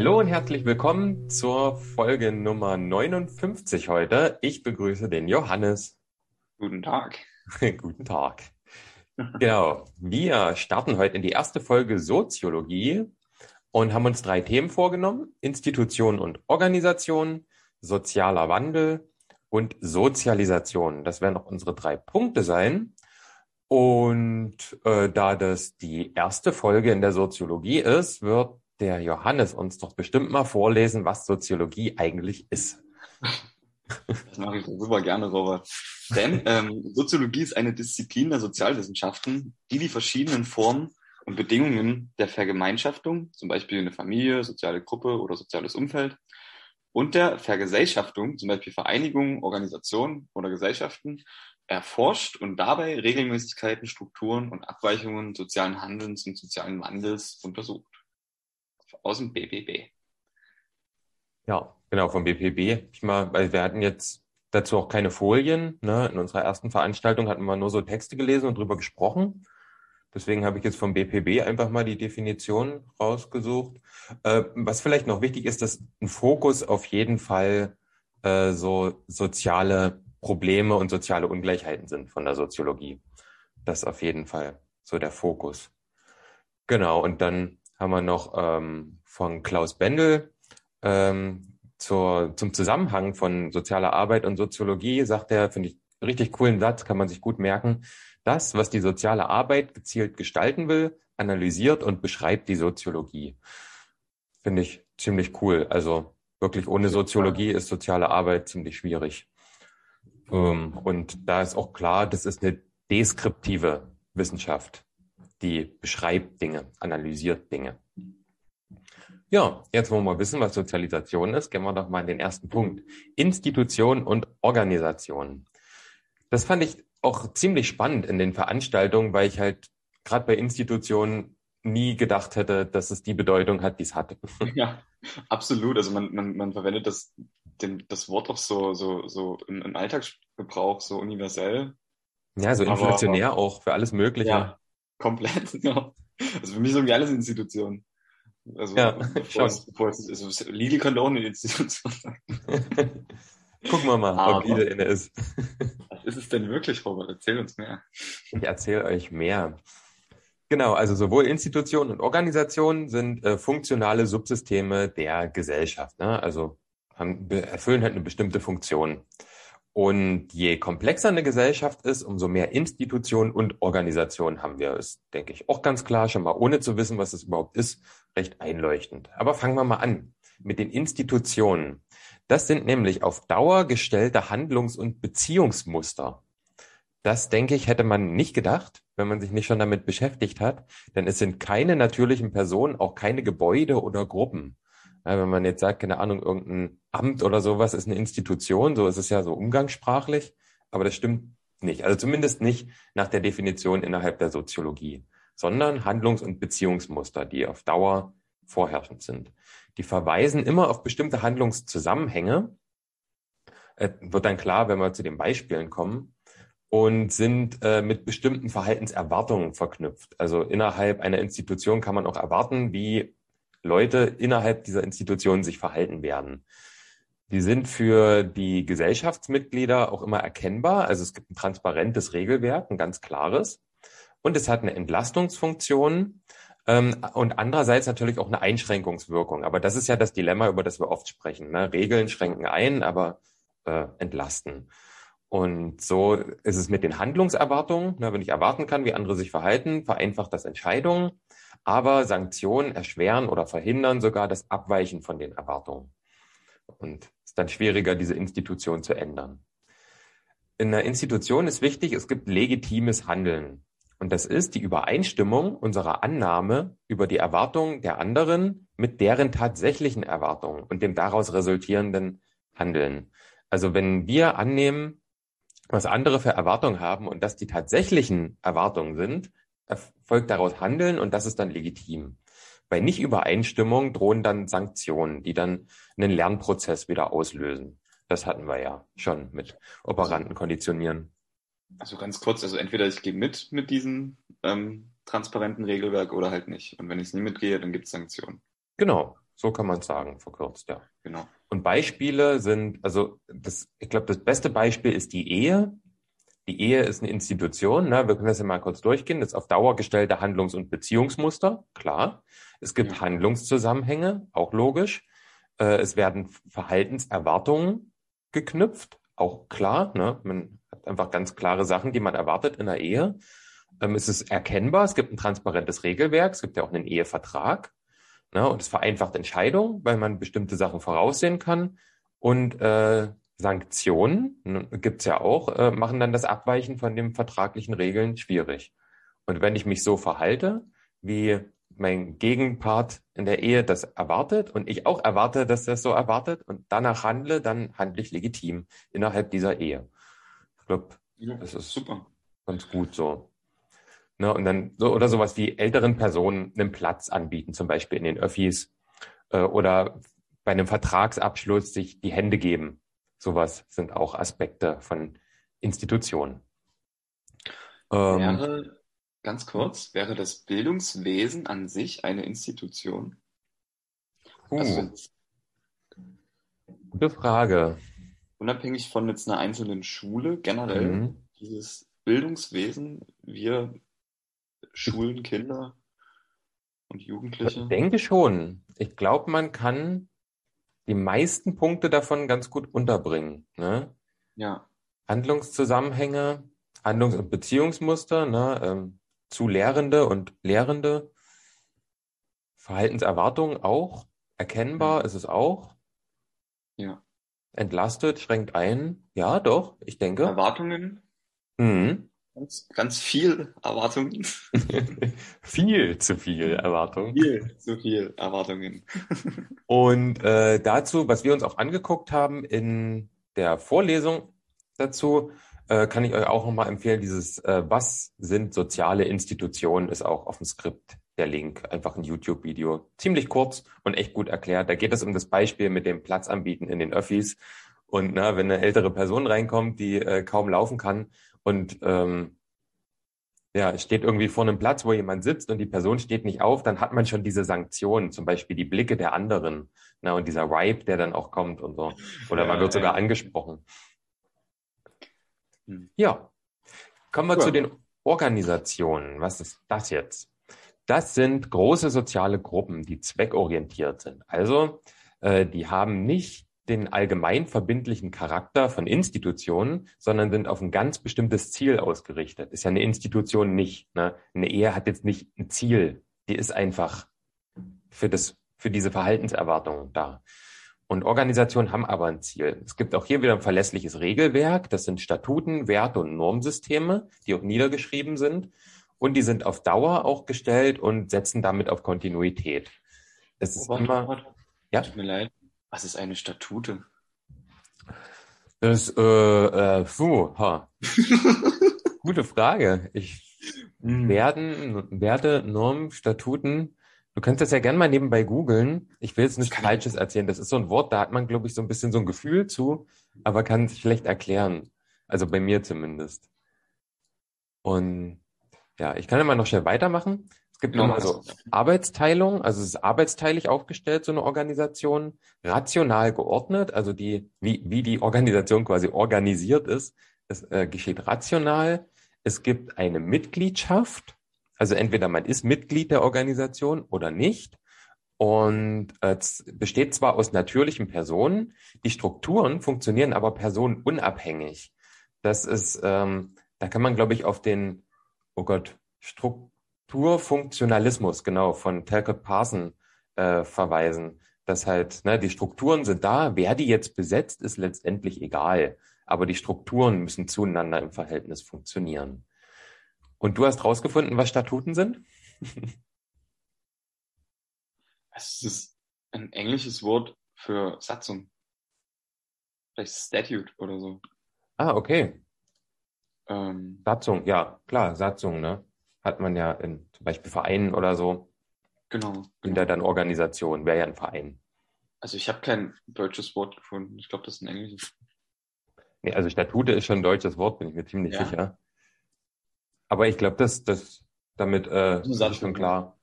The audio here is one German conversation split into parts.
Hallo und herzlich willkommen zur Folge Nummer 59 heute. Ich begrüße den Johannes. Guten Tag. Guten Tag. Genau, wir starten heute in die erste Folge Soziologie und haben uns drei Themen vorgenommen. Institution und Organisation, sozialer Wandel und Sozialisation. Das werden auch unsere drei Punkte sein. Und äh, da das die erste Folge in der Soziologie ist, wird der Johannes uns doch bestimmt mal vorlesen, was Soziologie eigentlich ist. Das mache ich super gerne, Robert. Denn ähm, Soziologie ist eine Disziplin der Sozialwissenschaften, die die verschiedenen Formen und Bedingungen der Vergemeinschaftung, zum Beispiel eine Familie, soziale Gruppe oder soziales Umfeld, und der Vergesellschaftung, zum Beispiel Vereinigungen, Organisationen oder Gesellschaften, erforscht und dabei Regelmäßigkeiten, Strukturen und Abweichungen sozialen Handelns und sozialen Wandels untersucht. Aus dem BBB. Ja, genau, vom BPB. Ich mal, weil wir hatten jetzt dazu auch keine Folien. Ne? In unserer ersten Veranstaltung hatten wir nur so Texte gelesen und drüber gesprochen. Deswegen habe ich jetzt vom BPB einfach mal die Definition rausgesucht. Äh, was vielleicht noch wichtig ist, dass ein Fokus auf jeden Fall äh, so soziale Probleme und soziale Ungleichheiten sind von der Soziologie. Das ist auf jeden Fall so der Fokus. Genau, und dann haben wir noch ähm, von Klaus Bendel ähm, zur, zum Zusammenhang von sozialer Arbeit und Soziologie, sagt er, finde ich richtig coolen Satz, kann man sich gut merken. Das, was die soziale Arbeit gezielt gestalten will, analysiert und beschreibt die Soziologie. Finde ich ziemlich cool. Also wirklich ohne Soziologie ist soziale Arbeit ziemlich schwierig. Ähm, und da ist auch klar, das ist eine deskriptive Wissenschaft, die beschreibt Dinge, analysiert Dinge. Ja, jetzt wollen wir wissen, was Sozialisation ist. Gehen wir doch mal in den ersten Punkt. Institution und Organisation. Das fand ich auch ziemlich spannend in den Veranstaltungen, weil ich halt gerade bei Institutionen nie gedacht hätte, dass es die Bedeutung hat, die es hat. Ja, absolut. Also man, man, man verwendet das, den, das Wort auch so, so, so im, im Alltagsgebrauch so universell. Ja, so inflationär aber, auch für alles Mögliche. Ja, komplett, ja. Also für mich ist irgendwie alles Institution. Also ja, bevor es, bevor es, also Lidl könnte auch eine Institution sein. Gucken wir mal, aber, ob Lidl inne ist. was ist es denn wirklich, Robert? Erzähl uns mehr. Ich erzähle euch mehr. Genau, also sowohl Institutionen und Organisationen sind äh, funktionale Subsysteme der Gesellschaft. Ne? Also haben, erfüllen halt eine bestimmte Funktion. Und je komplexer eine Gesellschaft ist, umso mehr Institutionen und Organisationen haben wir. Ist, denke ich, auch ganz klar, schon mal ohne zu wissen, was es überhaupt ist, recht einleuchtend. Aber fangen wir mal an mit den Institutionen. Das sind nämlich auf Dauer gestellte Handlungs- und Beziehungsmuster. Das, denke ich, hätte man nicht gedacht, wenn man sich nicht schon damit beschäftigt hat. Denn es sind keine natürlichen Personen, auch keine Gebäude oder Gruppen. Ja, wenn man jetzt sagt, keine Ahnung, irgendein Amt oder sowas ist eine Institution, so ist es ja so umgangssprachlich, aber das stimmt nicht. Also zumindest nicht nach der Definition innerhalb der Soziologie, sondern Handlungs- und Beziehungsmuster, die auf Dauer vorherrschend sind. Die verweisen immer auf bestimmte Handlungszusammenhänge, äh, wird dann klar, wenn wir zu den Beispielen kommen, und sind äh, mit bestimmten Verhaltenserwartungen verknüpft. Also innerhalb einer Institution kann man auch erwarten, wie Leute innerhalb dieser Institution sich verhalten werden. Die sind für die Gesellschaftsmitglieder auch immer erkennbar. Also es gibt ein transparentes Regelwerk, ein ganz klares. Und es hat eine Entlastungsfunktion ähm, und andererseits natürlich auch eine Einschränkungswirkung. Aber das ist ja das Dilemma, über das wir oft sprechen. Ne? Regeln schränken ein, aber äh, entlasten. Und so ist es mit den Handlungserwartungen. Ne? Wenn ich erwarten kann, wie andere sich verhalten, vereinfacht das Entscheidungen. Aber Sanktionen erschweren oder verhindern sogar das Abweichen von den Erwartungen. Und es ist dann schwieriger, diese Institution zu ändern. In einer Institution ist wichtig, es gibt legitimes Handeln. Und das ist die Übereinstimmung unserer Annahme über die Erwartungen der anderen mit deren tatsächlichen Erwartungen und dem daraus resultierenden Handeln. Also wenn wir annehmen, was andere für Erwartungen haben und das die tatsächlichen Erwartungen sind, erfolgt daraus Handeln und das ist dann legitim. Bei Nichtübereinstimmung drohen dann Sanktionen, die dann einen Lernprozess wieder auslösen. Das hatten wir ja schon mit Operanten konditionieren. Also ganz kurz, also entweder ich gehe mit mit diesem ähm, transparenten Regelwerk oder halt nicht. Und wenn ich es nie mitgehe, dann gibt es Sanktionen. Genau, so kann man es sagen, verkürzt, ja. Genau. Und Beispiele sind, also das, ich glaube, das beste Beispiel ist die Ehe. Die Ehe ist eine Institution, ne? wir können das ja mal kurz durchgehen. Das ist auf Dauer gestellte Handlungs- und Beziehungsmuster, klar. Es gibt Ja. Handlungszusammenhänge, auch logisch. Äh, es werden Verhaltenserwartungen geknüpft, auch klar. Ne? Man hat einfach ganz klare Sachen, die man erwartet in der Ehe. Ähm, es ist erkennbar, es gibt ein transparentes Regelwerk, es gibt ja auch einen Ehevertrag. Ne? Und es vereinfacht Entscheidungen, weil man bestimmte Sachen voraussehen kann. Und äh, Sanktionen, ne, gibt's ja auch, äh, machen dann das Abweichen von den vertraglichen Regeln schwierig. Und wenn ich mich so verhalte, wie mein Gegenpart in der Ehe das erwartet und ich auch erwarte, dass das so erwartet und danach handle, dann handle ich legitim innerhalb dieser Ehe. Ich glaube, Ja, Das ist- super. ganz gut so. Ne, und dann so oder sowas wie älteren Personen einen Platz anbieten, zum Beispiel in den Öffis äh, oder bei einem Vertragsabschluss sich die Hände geben. Sowas sind auch Aspekte von Institutionen. Ähm, Wäre, ganz kurz, wäre das Bildungswesen an sich eine Institution? puh, Also gute Frage. unabhängig von jetzt einer einzelnen Schule, generell, Mhm. dieses Bildungswesen, wir schulen Kinder und Jugendliche. Ich denke schon. Ich glaube, man kann die meisten Punkte davon ganz gut unterbringen. Ne? Ja, Handlungszusammenhänge, Handlungs- und Beziehungsmuster ne, ähm, zu Lehrende und Lehrende, Verhaltenserwartungen auch, erkennbar ist es auch, ja. entlastet, schränkt ein. Ja, doch, ich denke. Erwartungen, Mhm. Ganz, ganz viel Erwartungen. viel zu viel Erwartung. Viel zu viel Erwartungen. Und äh, dazu, was wir uns auch angeguckt haben in der Vorlesung dazu, äh, kann ich euch auch nochmal empfehlen, dieses äh, Was sind soziale Institutionen, ist auch auf dem Skript der Link, einfach ein YouTube-Video. Ziemlich kurz und echt gut erklärt. Da geht es um das Beispiel mit dem Platz anbieten in den Öffis. Und na, wenn eine ältere Person reinkommt, die äh, kaum laufen kann und ähm, ja, es steht irgendwie vor einem Platz, wo jemand sitzt und die Person steht nicht auf, dann hat man schon diese Sanktionen, zum Beispiel die Blicke der anderen, na, und dieser Vibe, der dann auch kommt und so. Oder man wird sogar angesprochen. Hm. Ja. Kommen wir Ja. zu den Organisationen. Was ist das jetzt? Das sind große soziale Gruppen, die zweckorientiert sind. Also, äh, die haben nicht den allgemein verbindlichen Charakter von Institutionen, sondern sind auf ein ganz bestimmtes Ziel ausgerichtet. Ist ja eine Institution nicht. Ne? Eine Ehe hat jetzt nicht ein Ziel. Die ist einfach für das, für diese Verhaltenserwartungen da. Und Organisationen haben aber ein Ziel. Es gibt auch hier wieder ein verlässliches Regelwerk. Das sind Statuten, Werte und Normsysteme, die auch niedergeschrieben sind. Und die sind auf Dauer auch gestellt und setzen damit auf Kontinuität. Es ist Oh, warte, immer, warte. Ja? Tut mir leid. Was ist eine Statute? das, äh, äh, puh, ha. Gute Frage. Ich Hm. werden, Werte, Normen, Statuten. Du kannst das ja gerne mal nebenbei googeln. Ich will jetzt nichts Falsches erzählen. Das ist so ein Wort, da hat man, glaube ich, so ein bisschen so ein Gefühl zu, aber kann es schlecht erklären. Also bei mir zumindest. Und ja, ich kann mal noch schnell weitermachen. Es gibt Genau, immer so Arbeitsteilung, also es ist arbeitsteilig aufgestellt, so eine Organisation, rational geordnet, also die, wie, wie die Organisation quasi organisiert ist, das äh, geschieht rational. Es gibt eine Mitgliedschaft, also entweder man ist Mitglied der Organisation oder nicht. Und äh, es besteht zwar aus natürlichen Personen, die Strukturen funktionieren aber personenunabhängig. Das ist, ähm, da kann man, glaube ich, auf den, oh Gott, Strukturfunktionalismus, genau, von Talcott Parson äh, verweisen. Dass halt, ne, die Strukturen sind da, wer die jetzt besetzt, ist letztendlich egal. Aber die Strukturen müssen zueinander im Verhältnis funktionieren. Und du hast rausgefunden, was Statuten sind? Es ist ein englisches Wort für Satzung. Vielleicht Statute oder so. Ah, okay. Ähm, Satzung, ja, klar, Satzung, ne? Hat man ja in zum Beispiel Vereinen oder so, genau. genau. ja dann Organisationen, wäre ja ein Verein. Also ich habe kein deutsches Wort gefunden. Ich glaube, das ist ein englisches. Nee, also Statute ist schon ein deutsches Wort, bin ich mir ziemlich Ja. sicher. Aber ich glaube, das, das, damit äh, ist schon klar.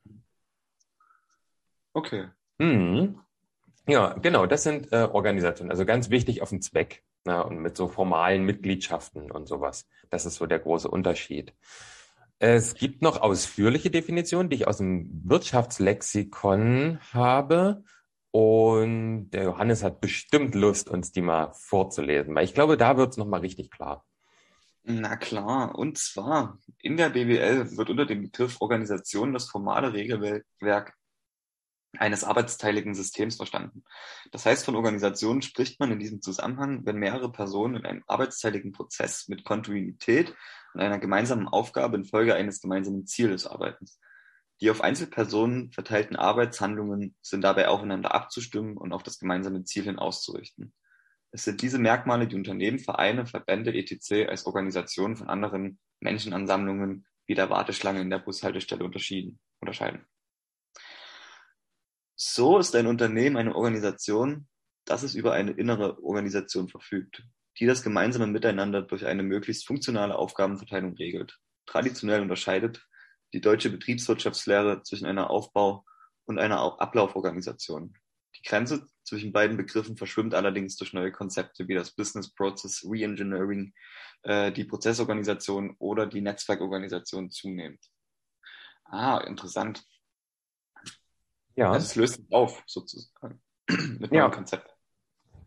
Okay. Hm. Ja, genau, das sind äh, Organisationen. Also ganz wichtig auf den Zweck na, und mit so formalen Mitgliedschaften und sowas. Das ist so der große Unterschied. Es gibt noch ausführliche Definitionen, die ich aus dem Wirtschaftslexikon habe. Und der Johannes hat bestimmt Lust, uns die mal vorzulesen, weil ich glaube, da wird es nochmal richtig klar. Na klar, und zwar in der BWL wird unter dem Begriff Organisation das formale Regelwerk eines arbeitsteiligen Systems verstanden. Das heißt, von Organisationen spricht man in diesem Zusammenhang, wenn mehrere Personen in einem arbeitsteiligen Prozess mit Kontinuität und einer gemeinsamen Aufgabe infolge eines gemeinsamen Zieles arbeiten. Die auf Einzelpersonen verteilten Arbeitshandlungen sind dabei aufeinander abzustimmen und auf das gemeinsame Ziel hin auszurichten. Es sind diese Merkmale, die Unternehmen, Vereine, Verbände etc. als Organisationen von anderen Menschenansammlungen wie der Warteschlange in der Bushaltestelle unterscheiden. So ist ein Unternehmen eine Organisation, das es über eine innere Organisation verfügt, die das gemeinsame Miteinander durch eine möglichst funktionale Aufgabenverteilung regelt. Traditionell unterscheidet die deutsche Betriebswirtschaftslehre zwischen einer Aufbau- und einer Ablauforganisation. Die Grenze zwischen beiden Begriffen verschwimmt allerdings durch neue Konzepte wie das Business Process Reengineering, äh, die Prozessorganisation oder die Netzwerkorganisation zunehmend. Ah, interessant. Ja. Also es löst sich auf, sozusagen, mit ja. Konzept.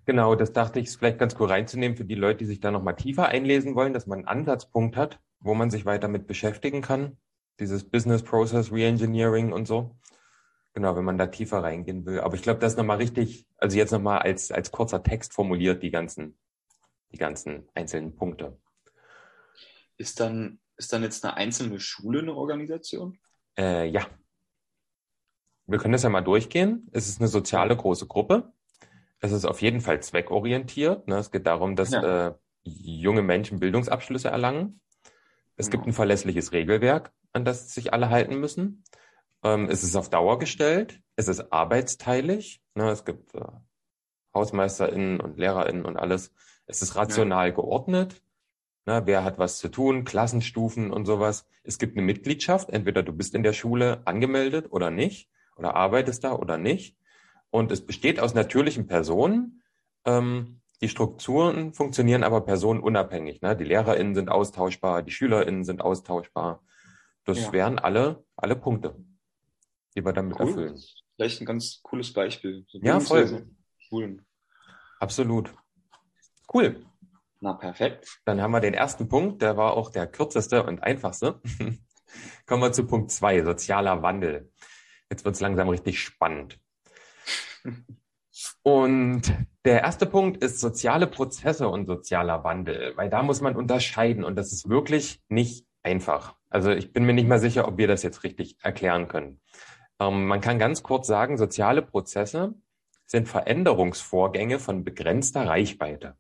Genau, das dachte ich, ist vielleicht ganz cool reinzunehmen für die Leute, die sich da nochmal tiefer einlesen wollen, dass man einen Ansatzpunkt hat, wo man sich weiter mit beschäftigen kann. Dieses Business Process Reengineering und so. Genau, wenn man da tiefer reingehen will. Aber ich glaube, das ist nochmal richtig, also jetzt nochmal als, als kurzer Text formuliert, die ganzen, die ganzen einzelnen Punkte. Ist dann, ist dann jetzt eine einzelne Schule eine Organisation? Äh, ja, wir können das ja mal durchgehen. Es ist eine soziale große Gruppe. Es ist auf jeden Fall zweckorientiert. Ne? Es geht darum, dass ja. äh, junge Menschen Bildungsabschlüsse erlangen. Es ja. gibt ein verlässliches Regelwerk, an das sich alle halten müssen. Ähm, es ist auf Dauer gestellt. Es ist arbeitsteilig. Ne? Es gibt äh, HausmeisterInnen und LehrerInnen und alles. Es ist rational ja. geordnet. Ne? Wer hat was zu tun? Klassenstufen und sowas. Es gibt eine Mitgliedschaft. Entweder du bist in der Schule angemeldet oder nicht oder arbeitest da oder nicht. Und es besteht aus natürlichen Personen. Ähm, die Strukturen funktionieren aber personenunabhängig. Ne? Die LehrerInnen sind austauschbar, die SchülerInnen sind austauschbar. Das ja. wären alle, alle Punkte, die wir damit cool. erfüllen. Vielleicht ein ganz cooles Beispiel. So ja, voll. Schulen. Absolut. Cool. Na, perfekt. Dann haben wir den ersten Punkt, der war auch der kürzeste und einfachste. Kommen wir zu Punkt zwei, sozialer Wandel. Jetzt wird es langsam richtig spannend. Und der erste Punkt ist soziale Prozesse und sozialer Wandel, weil da muss man unterscheiden und das ist wirklich nicht einfach. Also ich bin mir nicht mal sicher, ob wir das jetzt richtig erklären können. Ähm, man kann ganz kurz sagen, soziale Prozesse sind Veränderungsvorgänge von begrenzter Reichweite.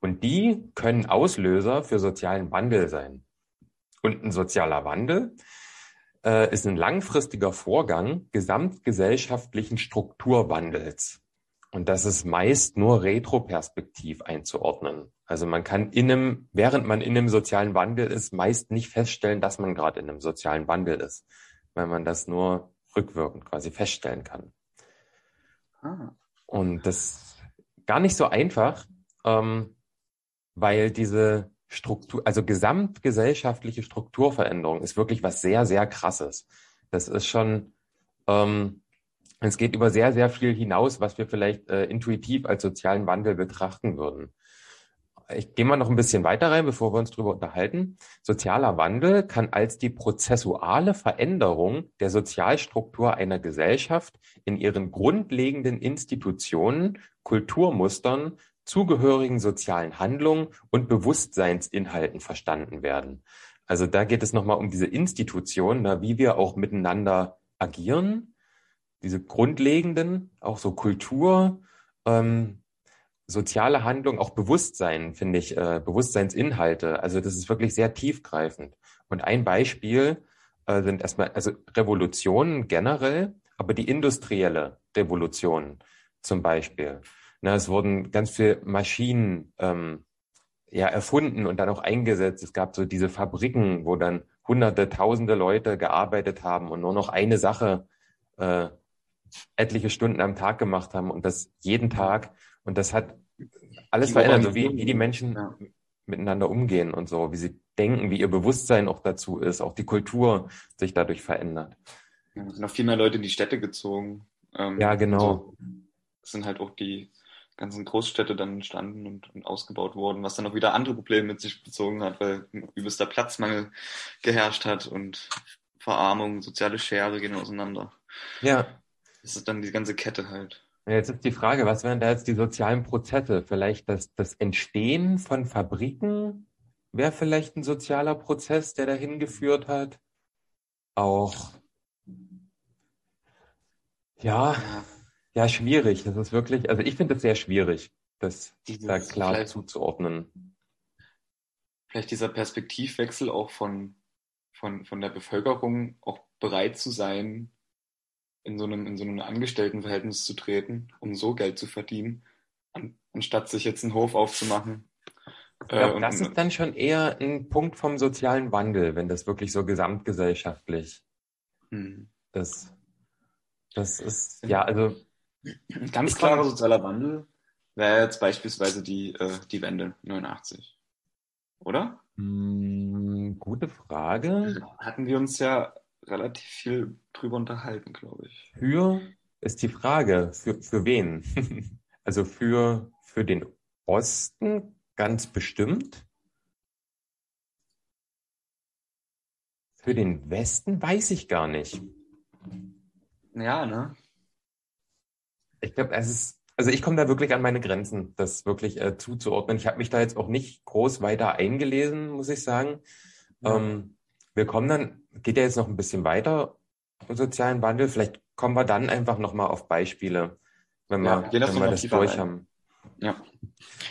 Und die können Auslöser für sozialen Wandel sein. Und ein sozialer Wandel ist ein langfristiger Vorgang gesamtgesellschaftlichen Strukturwandels. Und das ist meist nur retroperspektiv einzuordnen. Also man kann in einem, während man in einem sozialen Wandel ist, meist nicht feststellen, dass man gerade in einem sozialen Wandel ist, weil man das nur rückwirkend quasi feststellen kann. Ah. Und das ist gar nicht so einfach, ähm, weil diese Struktur, also gesamtgesellschaftliche Strukturveränderung ist wirklich was sehr, sehr krasses. Das ist schon, ähm, es geht über sehr, sehr viel hinaus, was wir vielleicht äh, intuitiv als sozialen Wandel betrachten würden. Ich gehe mal noch ein bisschen weiter rein, bevor wir uns darüber unterhalten. Sozialer Wandel kann als die prozessuale Veränderung der Sozialstruktur einer Gesellschaft in ihren grundlegenden Institutionen, Kulturmustern zugehörigen sozialen Handlungen und Bewusstseinsinhalten verstanden werden. Also da geht es nochmal um diese Institution, na, wie wir auch miteinander agieren, diese grundlegenden, auch so Kultur, ähm, soziale Handlung, auch Bewusstsein, finde ich, äh, Bewusstseinsinhalte. Also das ist wirklich sehr tiefgreifend. Und ein Beispiel äh, sind erstmal, also Revolutionen generell, aber die industrielle Revolution zum Beispiel. Na, es wurden ganz viele Maschinen ähm, ja, erfunden und dann auch eingesetzt. Es gab so diese Fabriken, wo dann hunderte, tausende Leute gearbeitet haben und nur noch eine Sache äh, etliche Stunden am Tag gemacht haben und das jeden Tag. Und das hat alles verändert, so wie, wie die Menschen ja. miteinander umgehen und so, wie sie denken, wie ihr Bewusstsein auch dazu ist, auch die Kultur sich dadurch verändert. Ja, es sind noch viel mehr Leute in die Städte gezogen. Ähm, ja, genau. So, es sind halt auch die ganzen Großstädte dann entstanden und, und, ausgebaut worden, was dann auch wieder andere Probleme mit sich bezogen hat, weil übelster Platzmangel geherrscht hat und Verarmung, soziale Schere gehen auseinander. Ja. Das ist dann die ganze Kette halt. Jetzt ist die Frage, was wären da jetzt die sozialen Prozesse? Vielleicht das, das Entstehen von Fabriken wäre vielleicht ein sozialer Prozess, der dahin geführt hat. Auch, ja, ja, schwierig. Das ist wirklich, also ich finde es sehr schwierig, das Dieses, da klar zuzuordnen. Vielleicht dieser Perspektivwechsel auch von, von, von der Bevölkerung auch bereit zu sein, in so einem, in so einem Angestelltenverhältnis zu treten, um so Geld zu verdienen, an, anstatt sich jetzt einen Hof aufzumachen. Ich glaube, äh, das ist dann schon eher ein Punkt vom sozialen Wandel, wenn das wirklich so gesamtgesellschaftlich hm. ist. Das ist, ja, also ein ganz klarer sozialer Wandel wäre jetzt beispielsweise die, äh, die Wende 89. Oder? Hm, gute Frage. Hatten wir uns ja relativ viel drüber unterhalten, glaube ich. Für ist die Frage, für, für wen? also für, für den Osten ganz bestimmt. Für den Westen weiß ich gar nicht. Ja, ne? Ich glaube, es ist, also ich komme da wirklich an meine Grenzen, das wirklich äh, zuzuordnen. Ich habe mich da jetzt auch nicht groß weiter eingelesen, muss ich sagen. Ja. Ähm, wir kommen dann, geht ja jetzt noch ein bisschen weiter im sozialen Wandel. Vielleicht kommen wir dann einfach nochmal auf Beispiele, wenn wir, ja, wenn wir das durch haben. Ja.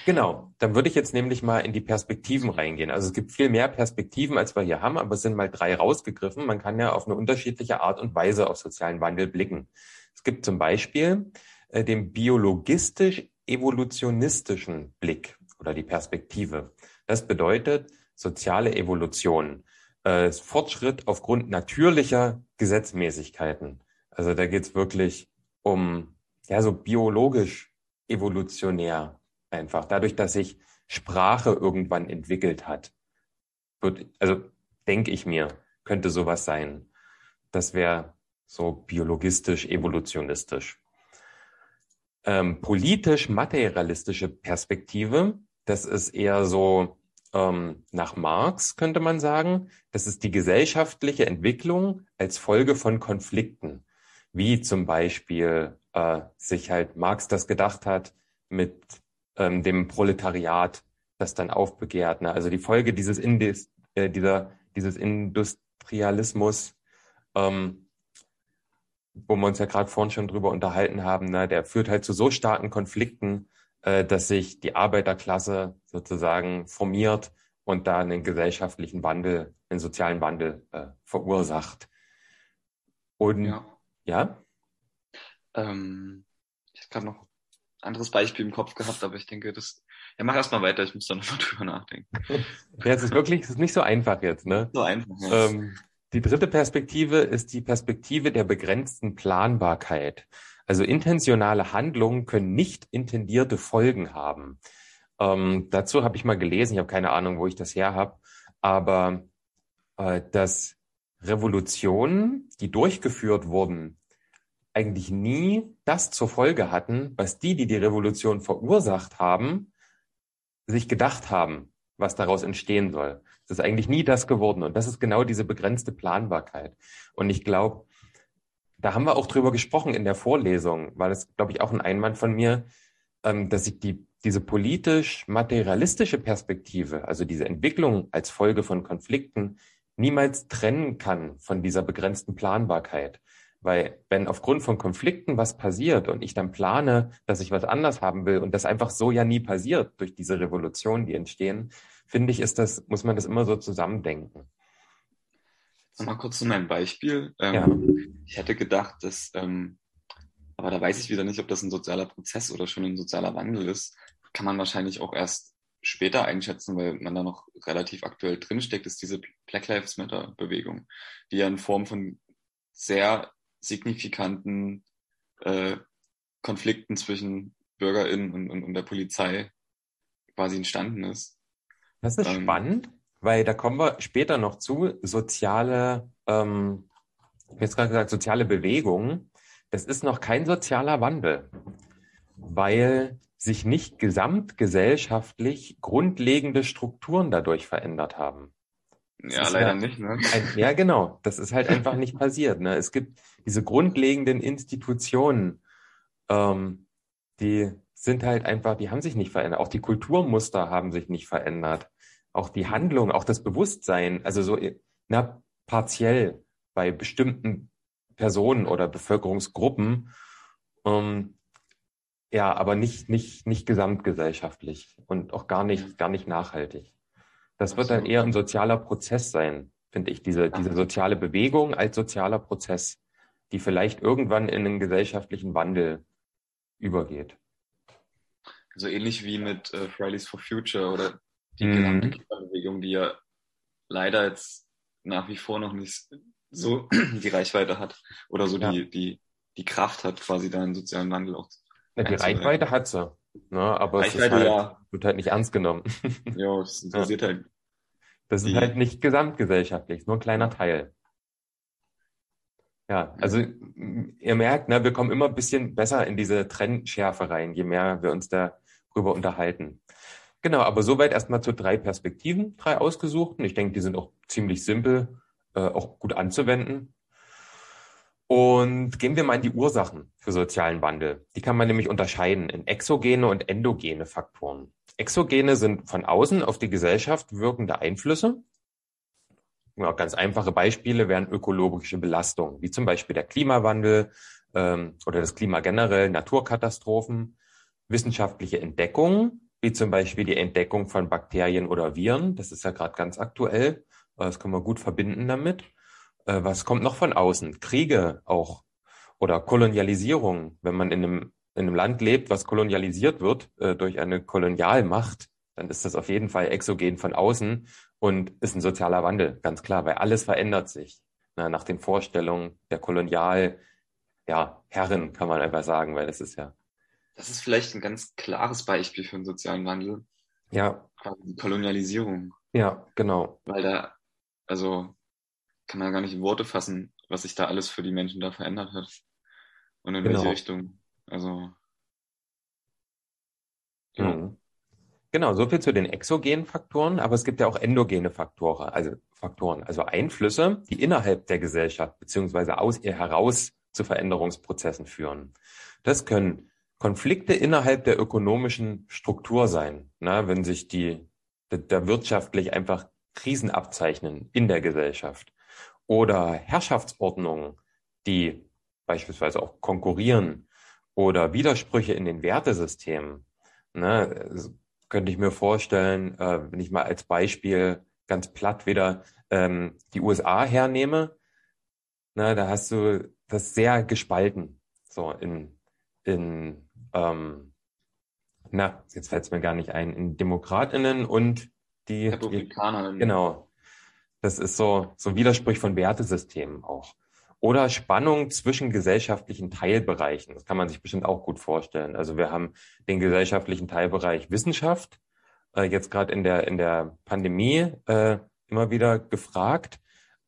Genau, dann würde ich jetzt nämlich mal in die Perspektiven reingehen. Also es gibt viel mehr Perspektiven, als wir hier haben, aber es sind mal drei rausgegriffen. Man kann ja auf eine unterschiedliche Art und Weise auf sozialen Wandel blicken. Es gibt zum Beispiel äh, den biologistisch-evolutionistischen Blick oder die Perspektive. Das bedeutet soziale Evolution, äh, Fortschritt aufgrund natürlicher Gesetzmäßigkeiten. Also da geht's wirklich um ja so biologisch evolutionär einfach. Dadurch, dass sich Sprache irgendwann entwickelt hat, wird, also denke ich mir, könnte sowas sein. Das wäre so biologistisch, evolutionistisch ähm, politisch-materialistische Perspektive. Das ist eher so ähm, nach Marx, könnte man sagen. Das ist die gesellschaftliche Entwicklung als Folge von Konflikten, wie zum Beispiel äh, sich halt Marx das gedacht hat mit ähm, dem Proletariat, das dann aufbegehrt. Ne? Also die Folge dieses, Indis, äh, dieser, dieses Industrialismus, ähm, wo wir uns ja gerade vorhin schon drüber unterhalten haben, ne, der führt halt zu so starken Konflikten, äh, dass sich die Arbeiterklasse sozusagen formiert und da einen gesellschaftlichen Wandel, einen sozialen Wandel äh, verursacht. Und ja, ja? Ähm, ich habe gerade noch ein anderes Beispiel im Kopf gehabt, aber ich denke, das. Ja, mach erst mal weiter, ich muss da nochmal drüber nachdenken. ja, es ist wirklich, es ist nicht so einfach jetzt, ne? So einfach, ja. Ähm, die dritte Perspektive ist die Perspektive der begrenzten Planbarkeit. Also intentionale Handlungen können nicht intendierte Folgen haben. Ähm, dazu habe ich mal gelesen, ich habe keine Ahnung, wo ich das her habe, aber äh, dass Revolutionen, die durchgeführt wurden, eigentlich nie das zur Folge hatten, was die, die die Revolution verursacht haben, sich gedacht haben, was daraus entstehen soll. Ist eigentlich nie das geworden. Und das ist genau diese begrenzte Planbarkeit. Und ich glaube, da haben wir auch drüber gesprochen in der Vorlesung, weil es, glaube ich, auch ein Einwand von mir, ähm, dass ich die, diese politisch-materialistische Perspektive, also diese Entwicklung als Folge von Konflikten, niemals trennen kann von dieser begrenzten Planbarkeit. Weil wenn aufgrund von Konflikten was passiert und ich dann plane, dass ich was anders haben will und das einfach so ja nie passiert durch diese Revolutionen, die entstehen, finde ich, ist das, muss man das immer so zusammendenken. Nochmal kurz zu meinem Beispiel. Ähm, ja. Ich hätte gedacht, dass, ähm, aber da weiß ich wieder nicht, ob das ein sozialer Prozess oder schon ein sozialer Wandel ist. Kann man wahrscheinlich auch erst später einschätzen, weil man da noch relativ aktuell drinsteckt, ist diese Black Lives Matter Bewegung, die ja in Form von sehr signifikanten äh, Konflikten zwischen BürgerInnen und, und, und der Polizei quasi entstanden ist. Das ist ähm, spannend, weil da kommen wir später noch zu, soziale, ähm, ich jetzt gerade gesagt, soziale Bewegungen. Das ist noch kein sozialer Wandel, weil sich nicht gesamtgesellschaftlich grundlegende Strukturen dadurch verändert haben. Ja, leider ja, nicht. Ne? Ein, ja, genau. Das ist halt einfach nicht passiert. Ne? Es gibt diese grundlegenden Institutionen, ähm, die sind halt einfach, die haben sich nicht verändert. Auch die Kulturmuster haben sich nicht verändert. Auch die Handlung, auch das Bewusstsein, also so na, partiell bei bestimmten Personen oder Bevölkerungsgruppen, ähm, ja, aber nicht, nicht, nicht gesamtgesellschaftlich und auch gar nicht, gar nicht nachhaltig. Das wird dann eher ein sozialer Prozess sein, finde ich, diese, diese soziale Bewegung als sozialer Prozess, die vielleicht irgendwann in einen gesellschaftlichen Wandel übergeht. So ähnlich wie mit äh, Fridays for Future oder die mhm. gesamte Klimabewegung, die ja leider jetzt nach wie vor noch nicht so die Reichweite hat oder so ja. die, die, die Kraft hat, quasi da einen sozialen Wandel auch. Ja, die Reichweite hat sie. Ne? Aber Reichweite, es halt, ja. wird halt nicht ernst genommen. Ja, das interessiert ja. halt. Das ist halt nicht gesamtgesellschaftlich, nur ein kleiner Teil. Ja, also ihr merkt, ne, wir kommen immer ein bisschen besser in diese Trennschärfe rein, je mehr wir uns darüber unterhalten. Genau, aber soweit erstmal zu drei Perspektiven, drei ausgesuchten. Ich denke, die sind auch ziemlich simpel, äh, auch gut anzuwenden. Und gehen wir mal in die Ursachen für sozialen Wandel. Die kann man nämlich unterscheiden in exogene und endogene Faktoren. Exogene sind von außen auf die Gesellschaft wirkende Einflüsse. Ja, ganz einfache Beispiele wären ökologische Belastungen, wie zum Beispiel der Klimawandel ähm, oder das Klima generell, Naturkatastrophen, wissenschaftliche Entdeckungen, wie zum Beispiel die Entdeckung von Bakterien oder Viren. Das ist ja gerade ganz aktuell. Das können wir gut verbinden damit. Äh, was kommt noch von außen? Kriege auch oder Kolonialisierung. Wenn man in einem, in einem Land lebt, was kolonialisiert wird äh, durch eine Kolonialmacht, dann ist das auf jeden Fall exogen von außen und ist ein sozialer Wandel, ganz klar, weil alles verändert sich na, nach den Vorstellungen der Kolonial, ja, kann man einfach sagen, weil das ist ja. Das ist vielleicht ein ganz klares Beispiel für einen sozialen Wandel. Ja. Die Kolonialisierung. Ja, genau. Weil da, also kann man gar nicht in Worte fassen, was sich da alles für die Menschen da verändert hat. Und in genau. welche Richtung. Also. Ja. Mhm. Genau, so viel zu den exogenen Faktoren, aber es gibt ja auch endogene Faktoren, also Faktoren, also Einflüsse, die innerhalb der Gesellschaft beziehungsweise aus ihr heraus zu Veränderungsprozessen führen. Das können Konflikte innerhalb der ökonomischen Struktur sein, na, wenn sich die da wirtschaftlich einfach Krisen abzeichnen in der Gesellschaft oder Herrschaftsordnungen, die beispielsweise auch konkurrieren oder Widersprüche in den Wertesystemen. Ne, könnte ich mir vorstellen, äh, wenn ich mal als Beispiel ganz platt wieder ähm, die USA hernehme, ne, da hast du das sehr gespalten, so in, in ähm, na, jetzt fällt es mir gar nicht ein, in DemokratInnen und die Republikaner. Genau. Das ist so, so ein Widerspruch von Wertesystemen auch. Oder Spannung zwischen gesellschaftlichen Teilbereichen. Das kann man sich bestimmt auch gut vorstellen. Also wir haben den gesellschaftlichen Teilbereich Wissenschaft, äh, jetzt gerade in der, in der Pandemie äh, immer wieder gefragt.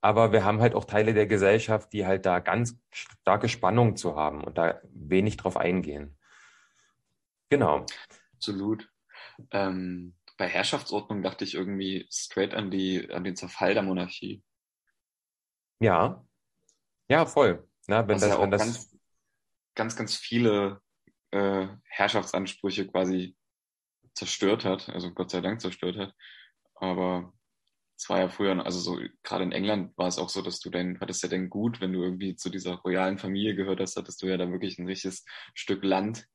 Aber wir haben halt auch Teile der Gesellschaft, die halt da ganz starke Spannung zu haben und da wenig drauf eingehen. Genau. Absolut. Ähm, bei Herrschaftsordnung dachte ich irgendwie straight an die, an den Zerfall der Monarchie. Ja. Ja, voll. Na, wenn Was das, ja wenn das ganz, ganz, ganz viele äh, Herrschaftsansprüche quasi zerstört hat, also Gott sei Dank zerstört hat. Aber es war ja früher, also so gerade in England war es auch so, dass du dein, hattest ja dein Gut, wenn du irgendwie zu dieser royalen Familie gehört hast, hattest du ja da wirklich ein richtiges Stück Land,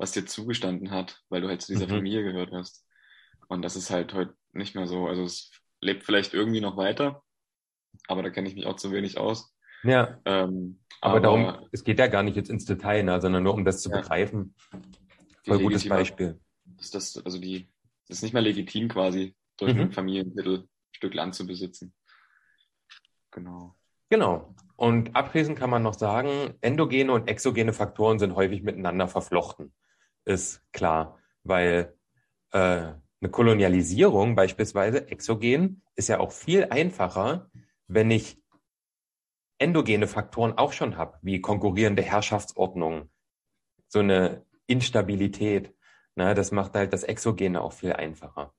was dir zugestanden hat, weil du halt zu dieser mhm. Familie gehört hast. Und das ist halt heute nicht mehr so. Also es lebt vielleicht irgendwie noch weiter, aber da kenne ich mich auch zu wenig aus. Ja. Ähm, aber, aber, darum, es geht ja gar nicht jetzt ins Detail, ne, sondern nur um das zu ja. begreifen. Voll gutes Beispiel. Ist das, also die, das ist nicht mehr legitim quasi, durch mhm. ein Familientitel ein Stück Land zu besitzen. Genau. Genau. Und abschließend kann man noch sagen, endogene und exogene Faktoren sind häufig miteinander verflochten. Ist klar, weil äh, eine Kolonialisierung beispielsweise exogen ist ja auch viel einfacher, wenn ich endogene Faktoren auch schon habe, wie konkurrierende Herrschaftsordnungen, so eine Instabilität. Ne, das macht halt das Exogene auch viel einfacher.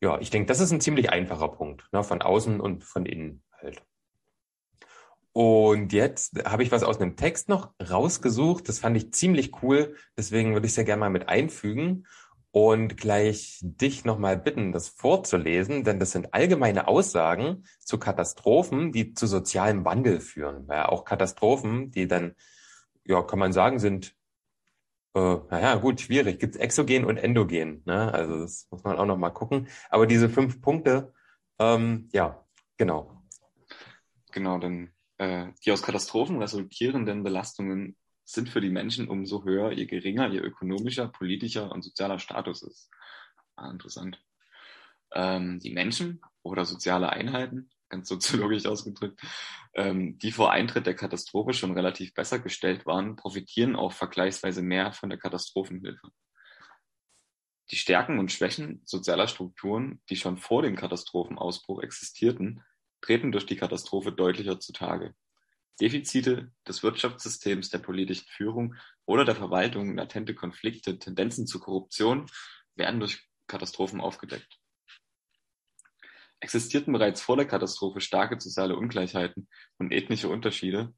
Ja, ich denke, das ist ein ziemlich einfacher Punkt, ne, von außen und von innen halt. Und jetzt habe ich was aus einem Text noch rausgesucht. Das fand ich ziemlich cool. Deswegen würde ich es ja gerne mal mit einfügen und gleich dich nochmal bitten, das vorzulesen, denn das sind allgemeine Aussagen zu Katastrophen, die zu sozialem Wandel führen. Weil auch Katastrophen, die dann, ja, kann man sagen, sind, äh, naja, gut, schwierig. Gibt exogen und endogen. Ne? Also das muss man auch nochmal gucken. Aber diese fünf Punkte, ähm, ja, genau. Genau, denn äh, die aus Katastrophen resultierenden Belastungen sind für die Menschen umso höher, je geringer ihr ökonomischer, politischer und sozialer Status ist. Ah, interessant. Ähm, die Menschen oder soziale Einheiten, ganz soziologisch ausgedrückt, ähm, die vor Eintritt der Katastrophe schon relativ besser gestellt waren, profitieren auch vergleichsweise mehr von der Katastrophenhilfe. Die Stärken und Schwächen sozialer Strukturen, die schon vor dem Katastrophenausbruch existierten, treten durch die Katastrophe deutlicher zutage. Defizite des Wirtschaftssystems, der politischen Führung oder der Verwaltung, latente Konflikte, Tendenzen zu Korruption werden durch Katastrophen aufgedeckt. Existierten bereits vor der Katastrophe starke soziale Ungleichheiten und ethnische Unterschiede,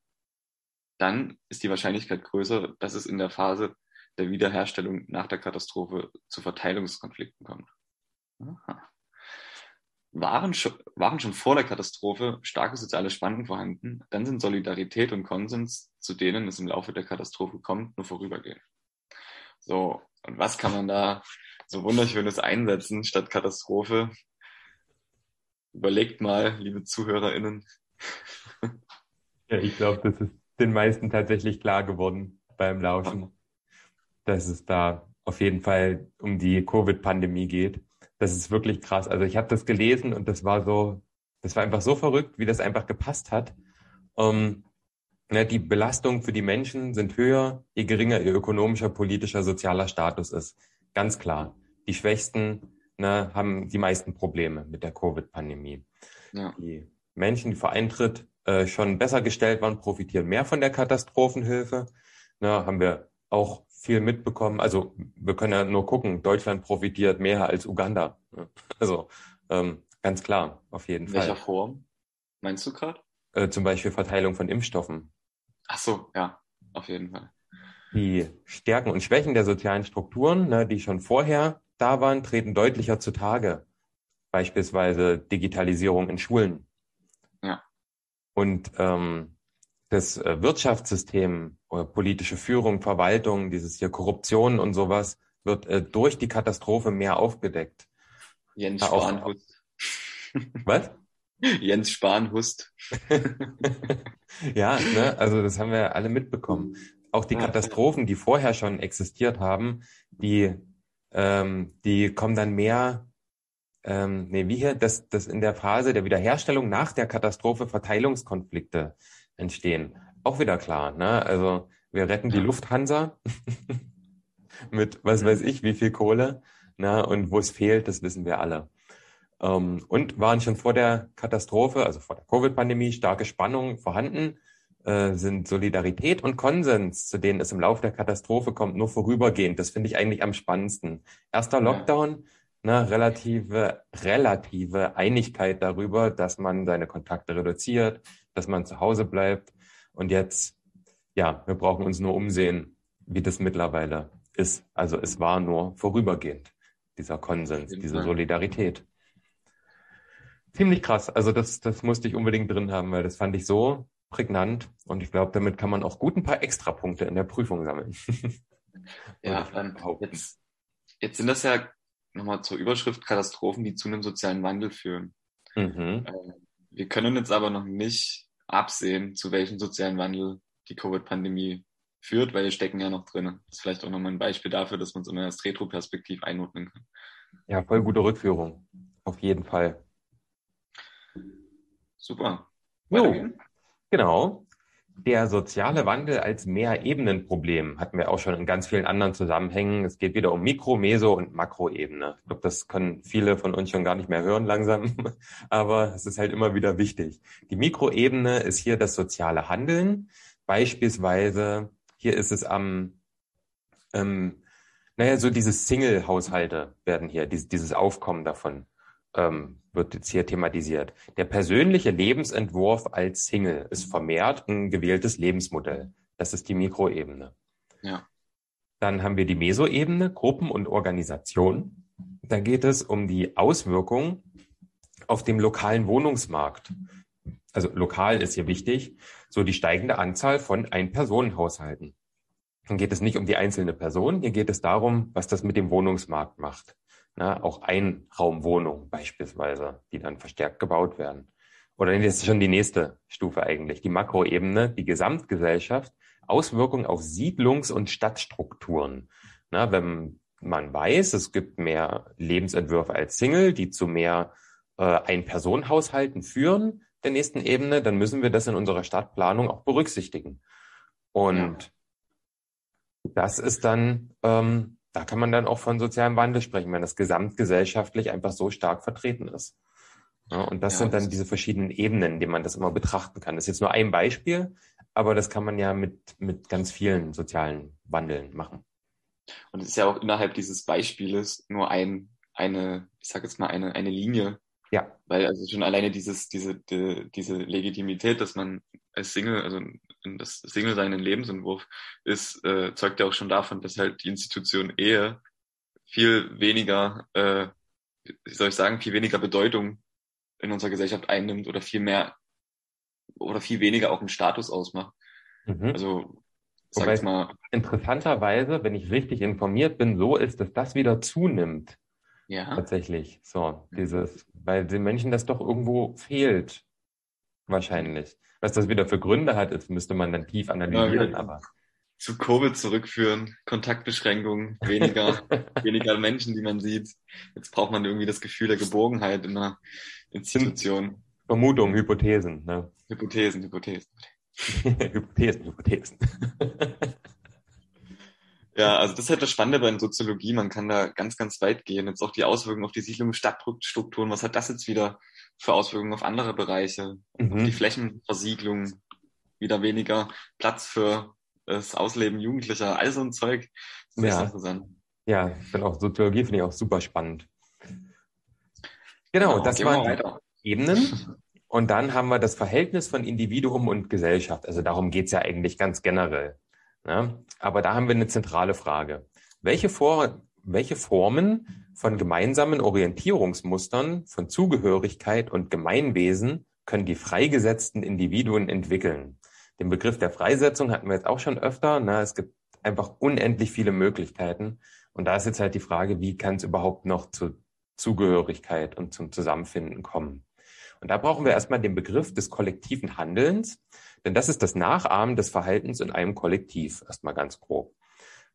dann ist die Wahrscheinlichkeit größer, dass es in der Phase der Wiederherstellung nach der Katastrophe zu Verteilungskonflikten kommt. Aha waren schon, waren schon vor der Katastrophe starke soziale Spannungen vorhanden, dann sind Solidarität und Konsens, zu denen es im Laufe der Katastrophe kommt, nur vorübergehen. So, und was kann man da so wunderschönes einsetzen statt Katastrophe? Überlegt mal, liebe ZuhörerInnen. Ja, ich glaube, das ist den meisten tatsächlich klar geworden beim Lauschen, dass es da auf jeden Fall um die Covid-Pandemie geht das ist wirklich krass. Also ich habe das gelesen und das war so, das war einfach so verrückt, wie das einfach gepasst hat. Um, ne, die Belastung für die Menschen sind höher, je geringer ihr ökonomischer, politischer, sozialer Status ist. Ganz klar. Die Schwächsten ne, haben die meisten Probleme mit der Covid-Pandemie. Ja. Die Menschen, die vor Eintritt äh, schon besser gestellt waren, profitieren mehr von der Katastrophenhilfe. Ne, haben wir auch viel mitbekommen. Also wir können ja nur gucken, Deutschland profitiert mehr als Uganda. Also ähm, ganz klar, auf jeden In Fall. Welcher Form meinst du gerade? Äh, zum Beispiel Verteilung von Impfstoffen. Ach so, ja, auf jeden Fall. Die Stärken und Schwächen der sozialen Strukturen, ne, die schon vorher da waren, treten deutlicher zutage. Beispielsweise Digitalisierung in Schulen. Ja. Und ähm, das äh, Wirtschaftssystem, oder politische Führung, Verwaltung, dieses hier Korruption und sowas, wird äh, durch die Katastrophe mehr aufgedeckt. Jens Spahn Hust. Was? Jens Spahn Hust. ja, ne, also das haben wir alle mitbekommen. Auch die Katastrophen, die vorher schon existiert haben, die, ähm, die kommen dann mehr, ähm, nee, wie hier, dass, dass in der Phase der Wiederherstellung nach der Katastrophe Verteilungskonflikte entstehen. Auch wieder klar, ne? Also wir retten die Lufthansa mit was weiß ich, wie viel Kohle. Ne? Und wo es fehlt, das wissen wir alle. Ähm, und waren schon vor der Katastrophe, also vor der Covid-Pandemie, starke Spannungen vorhanden, äh, sind Solidarität und Konsens, zu denen es im Laufe der Katastrophe kommt, nur vorübergehend. Das finde ich eigentlich am spannendsten. Erster Lockdown, ne, relative, relative Einigkeit darüber, dass man seine Kontakte reduziert, dass man zu Hause bleibt. Und jetzt, ja, wir brauchen uns nur umsehen, wie das mittlerweile ist. Also es war nur vorübergehend, dieser Konsens, diese Solidarität. Ziemlich krass. Also das, das musste ich unbedingt drin haben, weil das fand ich so prägnant. Und ich glaube, damit kann man auch gut ein paar Extrapunkte in der Prüfung sammeln. ja, ähm, jetzt, jetzt sind das ja nochmal zur Überschrift Katastrophen, die zu einem sozialen Wandel führen. Mhm. Ähm, wir können jetzt aber noch nicht absehen, zu welchem sozialen Wandel die Covid-Pandemie führt, weil wir stecken ja noch drin. Das ist vielleicht auch nochmal ein Beispiel dafür, dass man so eine Retro-Perspektiv einordnen kann. Ja, voll gute Rückführung. Auf jeden Fall. Super. Jo, genau. Der soziale Wandel als Mehrebenenproblem hatten wir auch schon in ganz vielen anderen Zusammenhängen. Es geht wieder um Mikro-, Meso- und Makroebene. Ich glaube, das können viele von uns schon gar nicht mehr hören langsam, aber es ist halt immer wieder wichtig. Die Mikroebene ist hier das soziale Handeln. Beispielsweise, hier ist es am, ähm, naja, so diese Single-Haushalte werden hier, dieses, dieses Aufkommen davon ähm, wird jetzt hier thematisiert. Der persönliche Lebensentwurf als Single ist vermehrt ein gewähltes Lebensmodell. Das ist die Mikroebene. Ja. Dann haben wir die Mesoebene, Gruppen und Organisation. Da geht es um die Auswirkungen auf dem lokalen Wohnungsmarkt. Also lokal ist hier wichtig, so die steigende Anzahl von Ein-Personen-Haushalten. Dann geht es nicht um die einzelne Person, hier geht es darum, was das mit dem Wohnungsmarkt macht. Na, auch Einraumwohnungen beispielsweise, die dann verstärkt gebaut werden. Oder das ist schon die nächste Stufe eigentlich, die Makroebene, die Gesamtgesellschaft, Auswirkungen auf Siedlungs- und Stadtstrukturen. Na, wenn man weiß, es gibt mehr Lebensentwürfe als Single, die zu mehr äh, Ein-Personen-Haushalten führen, der nächsten Ebene, dann müssen wir das in unserer Stadtplanung auch berücksichtigen. Und ja. das ist dann ähm, da kann man dann auch von sozialem Wandel sprechen, wenn das gesamtgesellschaftlich einfach so stark vertreten ist. Ja, und das ja, sind dann das diese verschiedenen Ebenen, die man das immer betrachten kann. Das ist jetzt nur ein Beispiel, aber das kann man ja mit, mit ganz vielen sozialen Wandeln machen. Und es ist ja auch innerhalb dieses Beispieles nur ein, eine, ich sage jetzt mal, eine, eine Linie. Ja. Weil also schon alleine dieses, diese, die, diese Legitimität, dass man als Single, also das Single-Sein ein Lebensentwurf ist, äh, zeugt ja auch schon davon, dass halt die Institution Ehe viel weniger, äh, wie soll ich sagen, viel weniger Bedeutung in unserer Gesellschaft einnimmt oder viel mehr oder viel weniger auch einen Status ausmacht. Mhm. Also sag ich mal. Interessanterweise, wenn ich richtig informiert bin, so ist, dass das wieder zunimmt. Ja. Tatsächlich. So, dieses, weil den Menschen das doch irgendwo fehlt. Wahrscheinlich. Was das wieder für Gründe hat, das müsste man dann tief analysieren, ja, aber. Zu Covid zurückführen, Kontaktbeschränkungen, weniger, weniger Menschen, die man sieht. Jetzt braucht man irgendwie das Gefühl der Geborgenheit in einer Institution. Vermutungen, Hypothesen, ne? Hypothesen, Hypothesen. Hypothesen, Hypothesen. Ja, also das ist halt das Spannende bei der Soziologie. Man kann da ganz, ganz weit gehen. Jetzt auch die Auswirkungen auf die Siedlung, Stadtstrukturen. Was hat das jetzt wieder für Auswirkungen auf andere Bereiche? Mhm. Auf die Flächenversiegelung, wieder weniger Platz für das Ausleben Jugendlicher, all so ein Zeug. Das ist ja. interessant. Ja, ich finde auch Soziologie finde ich auch super spannend. Genau, genau das waren Ebenen. Und dann haben wir das Verhältnis von Individuum und Gesellschaft. Also darum geht's ja eigentlich ganz generell. Ja, aber da haben wir eine zentrale Frage. Welche, Vor welche Formen von gemeinsamen Orientierungsmustern, von Zugehörigkeit und Gemeinwesen können die freigesetzten Individuen entwickeln? Den Begriff der Freisetzung hatten wir jetzt auch schon öfter. Na, es gibt einfach unendlich viele Möglichkeiten. Und da ist jetzt halt die Frage, wie kann es überhaupt noch zur Zugehörigkeit und zum Zusammenfinden kommen? Und da brauchen wir erstmal den Begriff des kollektiven Handelns, denn das ist das Nachahmen des Verhaltens in einem Kollektiv, erstmal ganz grob.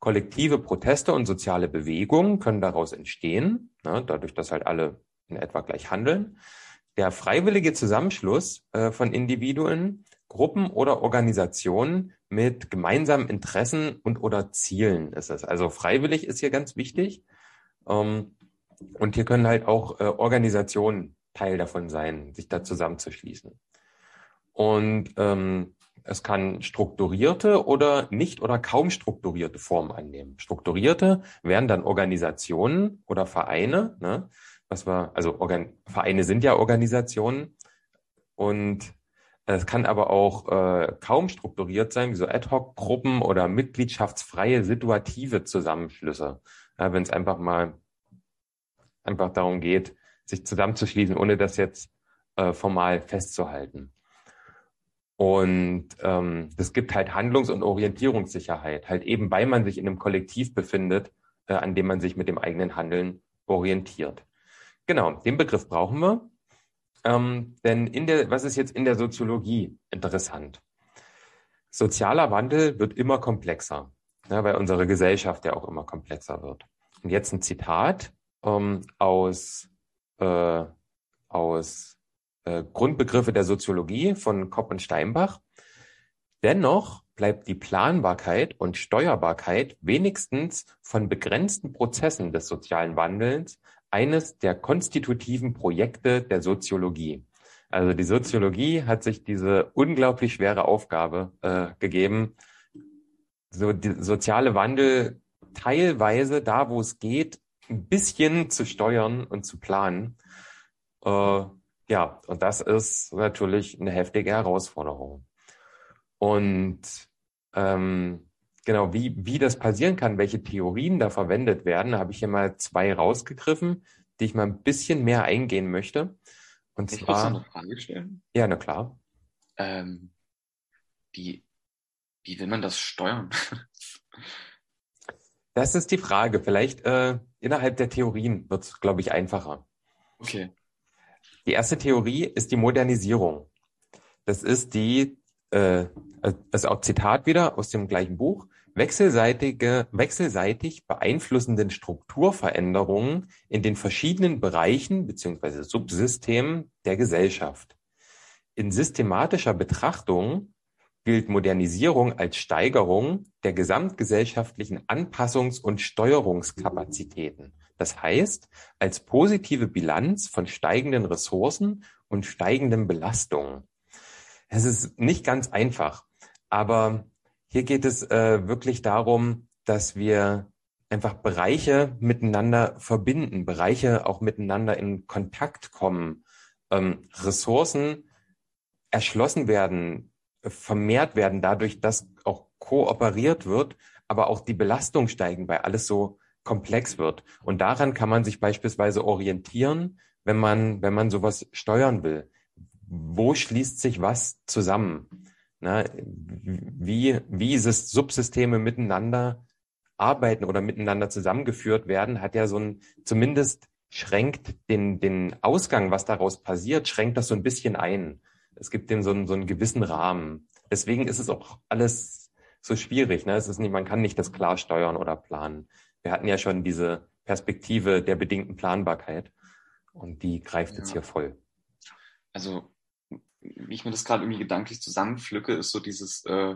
Kollektive Proteste und soziale Bewegungen können daraus entstehen, ne, dadurch, dass halt alle in etwa gleich handeln. Der freiwillige Zusammenschluss äh, von Individuen, Gruppen oder Organisationen mit gemeinsamen Interessen und oder Zielen ist es. Also freiwillig ist hier ganz wichtig. Ähm, und hier können halt auch äh, Organisationen Teil davon sein, sich da zusammenzuschließen. Und ähm, es kann strukturierte oder nicht oder kaum strukturierte Formen annehmen. Strukturierte wären dann Organisationen oder Vereine. Ne? Was wir, also Organ Vereine sind ja Organisationen und es kann aber auch äh, kaum strukturiert sein, wie so Ad-Hoc-Gruppen oder mitgliedschaftsfreie situative Zusammenschlüsse. Ja, Wenn es einfach mal einfach darum geht, sich zusammenzuschließen, ohne das jetzt äh, formal festzuhalten. Und ähm, das gibt halt Handlungs- und Orientierungssicherheit, halt eben weil man sich in einem Kollektiv befindet, äh, an dem man sich mit dem eigenen Handeln orientiert. Genau, den Begriff brauchen wir. Ähm, denn in der, was ist jetzt in der Soziologie interessant? Sozialer Wandel wird immer komplexer, ja, weil unsere Gesellschaft ja auch immer komplexer wird. Und jetzt ein Zitat ähm, aus, äh, aus äh, Grundbegriffe der Soziologie von Kopp und Steinbach. Dennoch bleibt die Planbarkeit und Steuerbarkeit wenigstens von begrenzten Prozessen des sozialen Wandels eines der konstitutiven Projekte der Soziologie. Also die Soziologie hat sich diese unglaublich schwere Aufgabe äh, gegeben, so die soziale Wandel teilweise da, wo es geht, ein bisschen zu steuern und zu planen. Äh, ja, und das ist natürlich eine heftige Herausforderung. Und ähm, genau, wie, wie das passieren kann, welche Theorien da verwendet werden, habe ich hier mal zwei rausgegriffen, die ich mal ein bisschen mehr eingehen möchte. Und ich zwar. eine Frage stellen. Ja, na klar. Ähm, wie, wie will man das steuern? Das ist die Frage. Vielleicht äh, innerhalb der Theorien wird es, glaube ich, einfacher. Okay. Die erste Theorie ist die Modernisierung. Das ist die, äh, also auch Zitat wieder aus dem gleichen Buch, wechselseitige, wechselseitig beeinflussenden Strukturveränderungen in den verschiedenen Bereichen beziehungsweise Subsystemen der Gesellschaft. In systematischer Betrachtung gilt Modernisierung als Steigerung der gesamtgesellschaftlichen Anpassungs- und Steuerungskapazitäten. Das heißt, als positive Bilanz von steigenden Ressourcen und steigenden Belastungen. Es ist nicht ganz einfach, aber hier geht es äh, wirklich darum, dass wir einfach Bereiche miteinander verbinden, Bereiche auch miteinander in Kontakt kommen, ähm, Ressourcen erschlossen werden, vermehrt werden, dadurch, dass auch kooperiert wird, aber auch die Belastung steigen, weil alles so komplex wird. Und daran kann man sich beispielsweise orientieren, wenn man, wenn man sowas steuern will. Wo schließt sich was zusammen? Na, wie, wie Subsysteme miteinander arbeiten oder miteinander zusammengeführt werden, hat ja so ein, zumindest schränkt den, den Ausgang, was daraus passiert, schränkt das so ein bisschen ein. Es gibt dem so einen, so einen gewissen Rahmen. Deswegen ist es auch alles so schwierig. Ne? Es ist nicht, man kann nicht das klar steuern oder planen. Wir hatten ja schon diese Perspektive der bedingten Planbarkeit und die greift ja. jetzt hier voll. Also, wie ich mir das gerade irgendwie gedanklich zusammenpflücke, ist so dieses äh,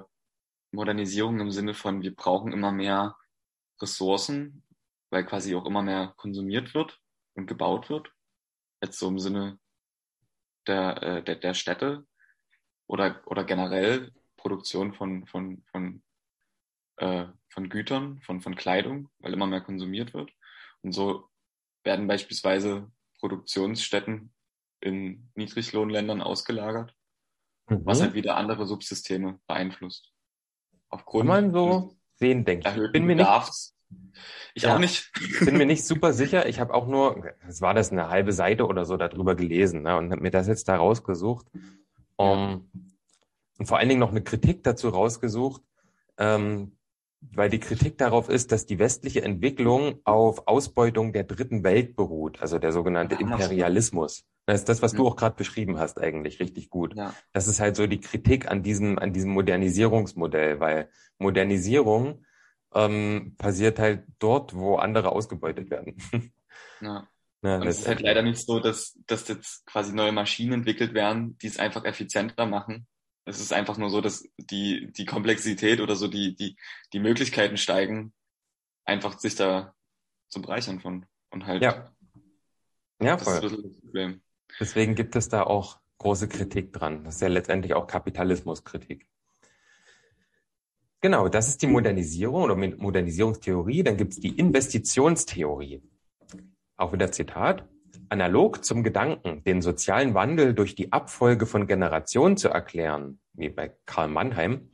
Modernisierung im Sinne von, wir brauchen immer mehr Ressourcen, weil quasi auch immer mehr konsumiert wird und gebaut wird. Jetzt so im Sinne der, äh, der, der Städte oder, oder generell Produktion von, von, von, äh, von Gütern, von, von Kleidung, weil immer mehr konsumiert wird. Und so werden beispielsweise Produktionsstätten in Niedriglohnländern ausgelagert, mhm. was halt wieder andere Subsysteme beeinflusst. Aufgrund Kann man so sehen, denke ich. Bin mir nicht, ich ja, auch nicht. Bin mir nicht super sicher. Ich habe auch nur, es war das eine halbe Seite oder so darüber gelesen ne, und habe mir das jetzt da rausgesucht. Um, und vor allen Dingen noch eine Kritik dazu rausgesucht, ähm, weil die Kritik darauf ist, dass die westliche Entwicklung auf Ausbeutung der dritten Welt beruht, also der sogenannte Imperialismus. Das ist das, was ja. du auch gerade beschrieben hast, eigentlich richtig gut. Ja. Das ist halt so die Kritik an diesem, an diesem Modernisierungsmodell, weil Modernisierung ähm, passiert halt dort, wo andere ausgebeutet werden. Ja. Ja, und es ist halt leider nicht so, dass, dass jetzt quasi neue Maschinen entwickelt werden, die es einfach effizienter machen. Es ist einfach nur so, dass die, die Komplexität oder so die, die, die Möglichkeiten steigen, einfach sich da zu bereichern von. Und halt. Ja. Ja, voll. Das das Problem. Deswegen gibt es da auch große Kritik dran. Das ist ja letztendlich auch Kapitalismuskritik. Genau, das ist die Modernisierung oder Modernisierungstheorie. Dann gibt es die Investitionstheorie. Auch wieder Zitat. Analog zum Gedanken, den sozialen Wandel durch die Abfolge von Generationen zu erklären, wie bei Karl Mannheim,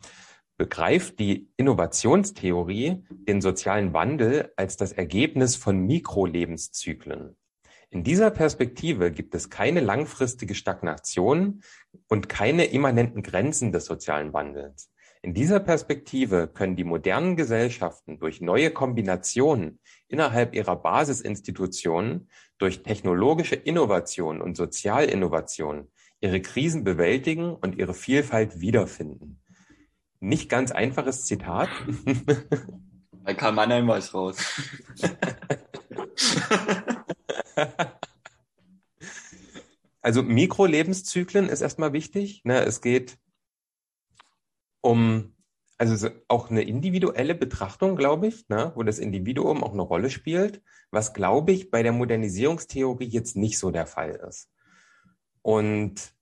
begreift die Innovationstheorie den sozialen Wandel als das Ergebnis von Mikrolebenszyklen. In dieser Perspektive gibt es keine langfristige Stagnation und keine immanenten Grenzen des sozialen Wandels. In dieser Perspektive können die modernen Gesellschaften durch neue Kombinationen innerhalb ihrer Basisinstitutionen, durch technologische Innovation und Sozialinnovation ihre Krisen bewältigen und ihre Vielfalt wiederfinden. Nicht ganz einfaches Zitat. Bei Karl Mannheim ich raus. also Mikrolebenszyklen ist erstmal wichtig. Ne? Es geht um also auch eine individuelle Betrachtung, glaube ich, ne? wo das Individuum auch eine Rolle spielt, was, glaube ich, bei der Modernisierungstheorie jetzt nicht so der Fall ist. Und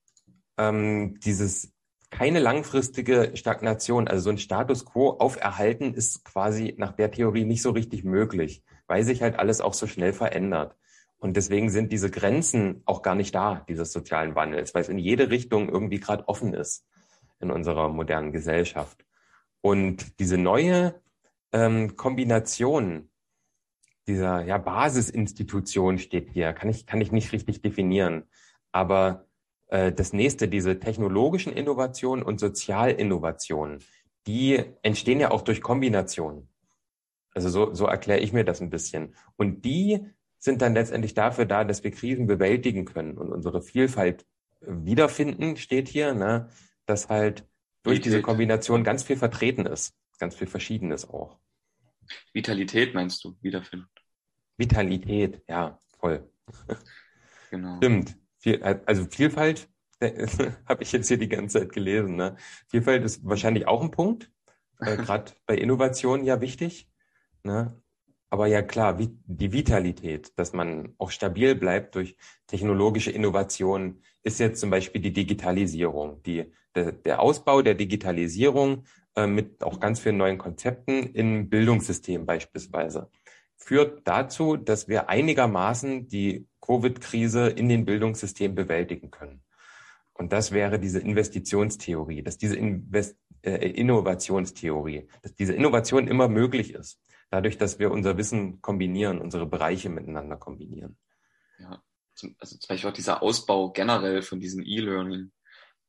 ähm, dieses keine langfristige Stagnation, also so ein Status quo auferhalten, ist quasi nach der Theorie nicht so richtig möglich, weil sich halt alles auch so schnell verändert. Und deswegen sind diese Grenzen auch gar nicht da, dieses sozialen Wandels, weil es in jede Richtung irgendwie gerade offen ist in unserer modernen Gesellschaft. Und diese neue ähm, Kombination dieser ja, Basisinstitution steht hier, kann ich, kann ich nicht richtig definieren. Aber äh, das nächste, diese technologischen Innovationen und Sozialinnovationen, die entstehen ja auch durch Kombination. Also so, so erkläre ich mir das ein bisschen. Und die sind dann letztendlich dafür da, dass wir Krisen bewältigen können und unsere Vielfalt wiederfinden, steht hier, ne? dass halt durch diese Kombination ganz viel vertreten ist, ganz viel Verschiedenes auch. Vitalität meinst du, wiederfinden? Vitalität, ja, voll. Genau. Stimmt. Also Vielfalt habe ich jetzt hier die ganze Zeit gelesen. Ne? Vielfalt ist wahrscheinlich auch ein Punkt, äh, gerade bei Innovationen ja wichtig. Ne? Aber ja klar, wie, die Vitalität, dass man auch stabil bleibt durch technologische Innovationen, ist jetzt zum Beispiel die Digitalisierung, die, der, der Ausbau der Digitalisierung äh, mit auch ganz vielen neuen Konzepten im Bildungssystem beispielsweise führt dazu, dass wir einigermaßen die Covid-Krise in den Bildungssystem bewältigen können. Und das wäre diese Investitionstheorie, dass diese Invest äh, Innovationstheorie, dass diese Innovation immer möglich ist, dadurch, dass wir unser Wissen kombinieren, unsere Bereiche miteinander kombinieren. Ja, also zum Beispiel auch dieser Ausbau generell von diesem E-Learning.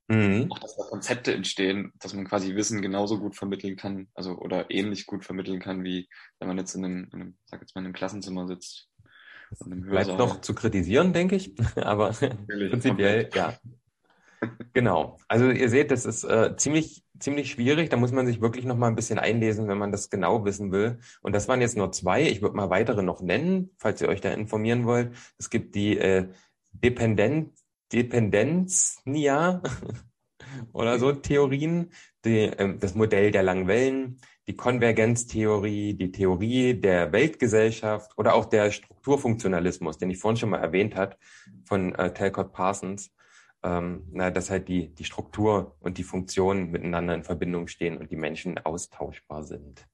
Mhm. Auch, dass da Konzepte entstehen, dass man quasi Wissen genauso gut vermitteln kann, also oder ähnlich gut vermitteln kann, wie wenn man jetzt in einem, in einem sag jetzt mal, in einem Klassenzimmer sitzt Bleibt noch zu kritisieren, denke ich. Aber prinzipiell, ja. Genau. Also ihr seht, das ist äh, ziemlich, ziemlich schwierig. Da muss man sich wirklich noch mal ein bisschen einlesen, wenn man das genau wissen will. Und das waren jetzt nur zwei. Ich würde mal weitere noch nennen, falls ihr euch da informieren wollt. Es gibt die äh, Dependent, Dependenznia oder so Theorien, die, äh, das Modell der langen Wellen, die Konvergenztheorie, die Theorie der Weltgesellschaft oder auch der Strukturfunktionalismus, den ich vorhin schon mal erwähnt hat von äh, Talcott Parsons, ähm, na, dass halt die, die Struktur und die Funktion miteinander in Verbindung stehen und die Menschen austauschbar sind.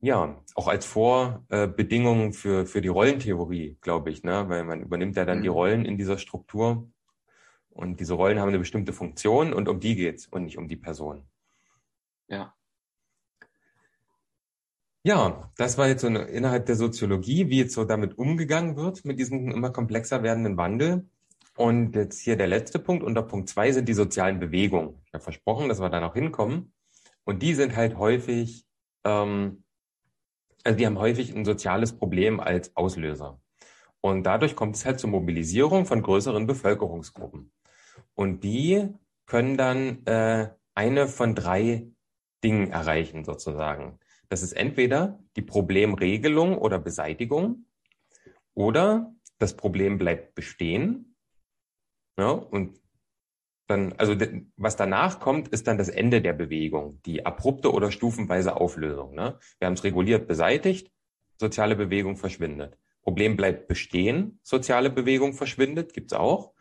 Ja, auch als Vorbedingung für, für die Rollentheorie, glaube ich, ne? weil man übernimmt ja dann mhm. die Rollen in dieser Struktur und diese Rollen haben eine bestimmte Funktion und um die geht's und nicht um die Person. Ja. Ja, das war jetzt so eine, innerhalb der Soziologie, wie jetzt so damit umgegangen wird, mit diesem immer komplexer werdenden Wandel. Und jetzt hier der letzte Punkt, unter Punkt zwei sind die sozialen Bewegungen. Ich habe versprochen, dass wir da noch hinkommen. Und die sind halt häufig, ähm, also die haben häufig ein soziales Problem als Auslöser. Und dadurch kommt es halt zur Mobilisierung von größeren Bevölkerungsgruppen. Und die können dann äh, eine von drei Dingen erreichen sozusagen. Das ist entweder die Problemregelung oder Beseitigung oder das Problem bleibt bestehen. Ja, und dann, also was danach kommt, ist dann das Ende der Bewegung, die abrupte oder stufenweise Auflösung. Ne? Wir haben es reguliert beseitigt, soziale Bewegung verschwindet. Problem bleibt bestehen, soziale Bewegung verschwindet, gibt's auch.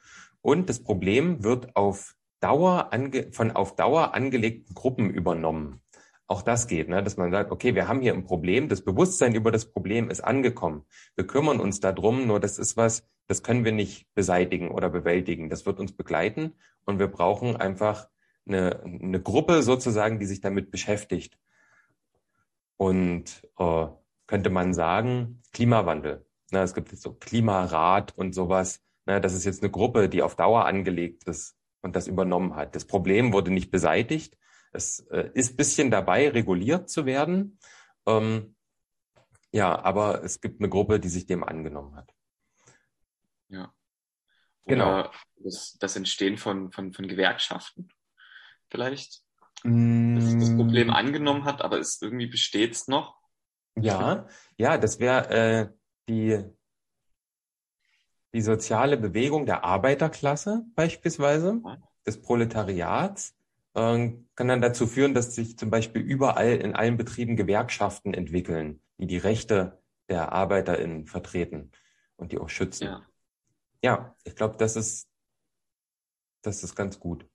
Und das Problem wird auf Dauer ange, von auf Dauer angelegten Gruppen übernommen. Auch das geht, ne? dass man sagt, okay, wir haben hier ein Problem, das Bewusstsein über das Problem ist angekommen. Wir kümmern uns darum, nur das ist was, das können wir nicht beseitigen oder bewältigen. Das wird uns begleiten und wir brauchen einfach eine, eine Gruppe sozusagen, die sich damit beschäftigt. Und äh, könnte man sagen, Klimawandel. Ne? Es gibt jetzt so Klimarat und sowas. Ne? Das ist jetzt eine Gruppe, die auf Dauer angelegt ist und das übernommen hat. Das Problem wurde nicht beseitigt. Es äh, ist bisschen dabei, reguliert zu werden. Ähm, ja, aber es gibt eine Gruppe, die sich dem angenommen hat. Ja. Genau. Oder genau. Das, das Entstehen von, von, von Gewerkschaften vielleicht. Mm. Dass das Problem angenommen hat, aber es irgendwie besteht noch. Ja, ja, das wäre äh, die die soziale Bewegung der Arbeiterklasse beispielsweise, des Proletariats, kann dann dazu führen, dass sich zum Beispiel überall in allen Betrieben Gewerkschaften entwickeln, die die Rechte der ArbeiterInnen vertreten und die auch schützen. Ja, ja ich glaube, das ist, das ist ganz gut.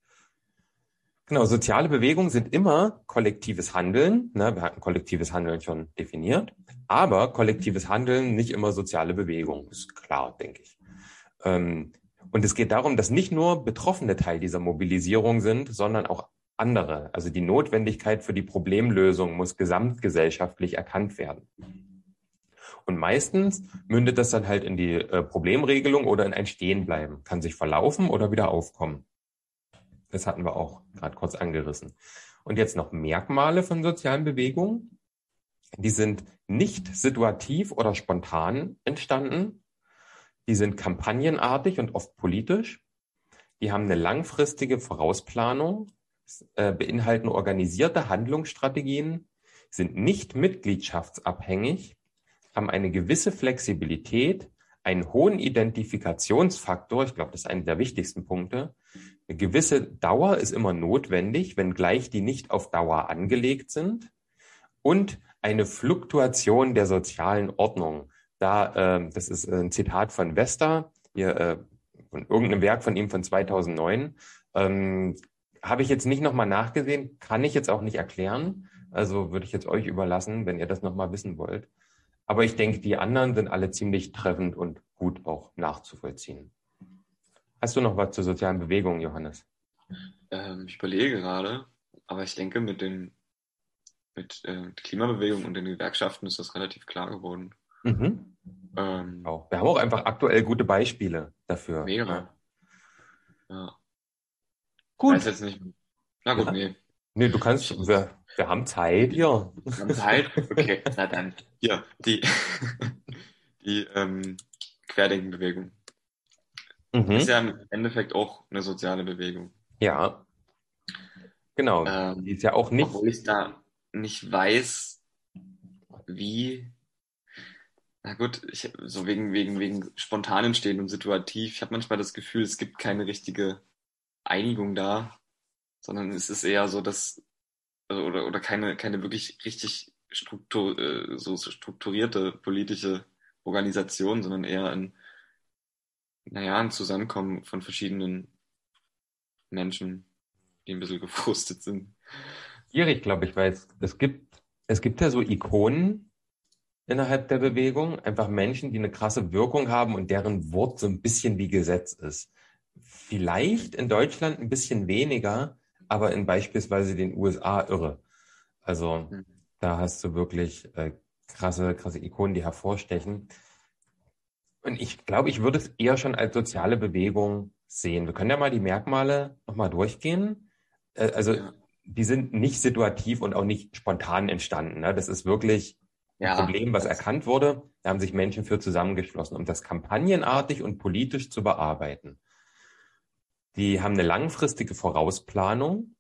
Genau, soziale Bewegungen sind immer kollektives Handeln. Ne, wir hatten kollektives Handeln schon definiert, aber kollektives Handeln nicht immer soziale Bewegung. Ist klar, denke ich. Ähm, und es geht darum, dass nicht nur Betroffene Teil dieser Mobilisierung sind, sondern auch andere. Also die Notwendigkeit für die Problemlösung muss gesamtgesellschaftlich erkannt werden. Und meistens mündet das dann halt in die äh, Problemregelung oder in ein Stehenbleiben, kann sich verlaufen oder wieder aufkommen. Das hatten wir auch gerade kurz angerissen. Und jetzt noch Merkmale von sozialen Bewegungen. Die sind nicht situativ oder spontan entstanden. Die sind kampagnenartig und oft politisch. Die haben eine langfristige Vorausplanung, äh, beinhalten organisierte Handlungsstrategien, sind nicht mitgliedschaftsabhängig, haben eine gewisse Flexibilität, einen hohen Identifikationsfaktor, ich glaube, das ist einer der wichtigsten Punkte, eine gewisse Dauer ist immer notwendig, wenngleich die nicht auf Dauer angelegt sind. Und eine Fluktuation der sozialen Ordnung. Da, äh, das ist ein Zitat von Vesta, hier, äh, von irgendeinem Werk von ihm von 2009. Ähm, Habe ich jetzt nicht nochmal nachgesehen, kann ich jetzt auch nicht erklären. Also würde ich jetzt euch überlassen, wenn ihr das nochmal wissen wollt. Aber ich denke, die anderen sind alle ziemlich treffend und gut auch nachzuvollziehen. Hast du noch was zur sozialen Bewegung, Johannes? Ähm, ich überlege gerade, aber ich denke, mit den mit äh, Klimabewegung und den Gewerkschaften ist das relativ klar geworden. Mhm. Ähm, auch. Wir haben auch einfach aktuell gute Beispiele dafür. Mehrere. Ja. ja. Gut. Weiß jetzt nicht. Na gut, ja. nee. Nee, du kannst, wir, wir haben Zeit hier. Wir haben Zeit? Okay, na dann. Hier, die, die ähm, Querdenkenbewegung. Mhm. Ist ja im Endeffekt auch eine soziale Bewegung. Ja. Genau. Ähm, die ist ja auch nicht. Obwohl ich da nicht weiß, wie. Na gut, ich, so wegen, wegen, wegen spontan entstehen und situativ. Ich habe manchmal das Gefühl, es gibt keine richtige Einigung da, sondern es ist eher so, dass also, oder, oder keine, keine wirklich richtig struktur, äh, so strukturierte politische Organisation, sondern eher ein naja, ein Zusammenkommen von verschiedenen Menschen, die ein bisschen gefrustet sind. Schwierig, glaube ich, weil es, es gibt, es gibt ja so Ikonen innerhalb der Bewegung, einfach Menschen, die eine krasse Wirkung haben und deren Wort so ein bisschen wie Gesetz ist. Vielleicht in Deutschland ein bisschen weniger, aber in beispielsweise den USA irre. Also mhm. da hast du wirklich äh, krasse, krasse Ikonen, die hervorstechen. Und ich glaube, ich würde es eher schon als soziale Bewegung sehen. Wir können ja mal die Merkmale nochmal durchgehen. Äh, also die sind nicht situativ und auch nicht spontan entstanden. Ne? Das ist wirklich ja, Problem, was erkannt wurde. Da haben sich Menschen für zusammengeschlossen, um das kampagnenartig und politisch zu bearbeiten. Die haben eine langfristige Vorausplanung.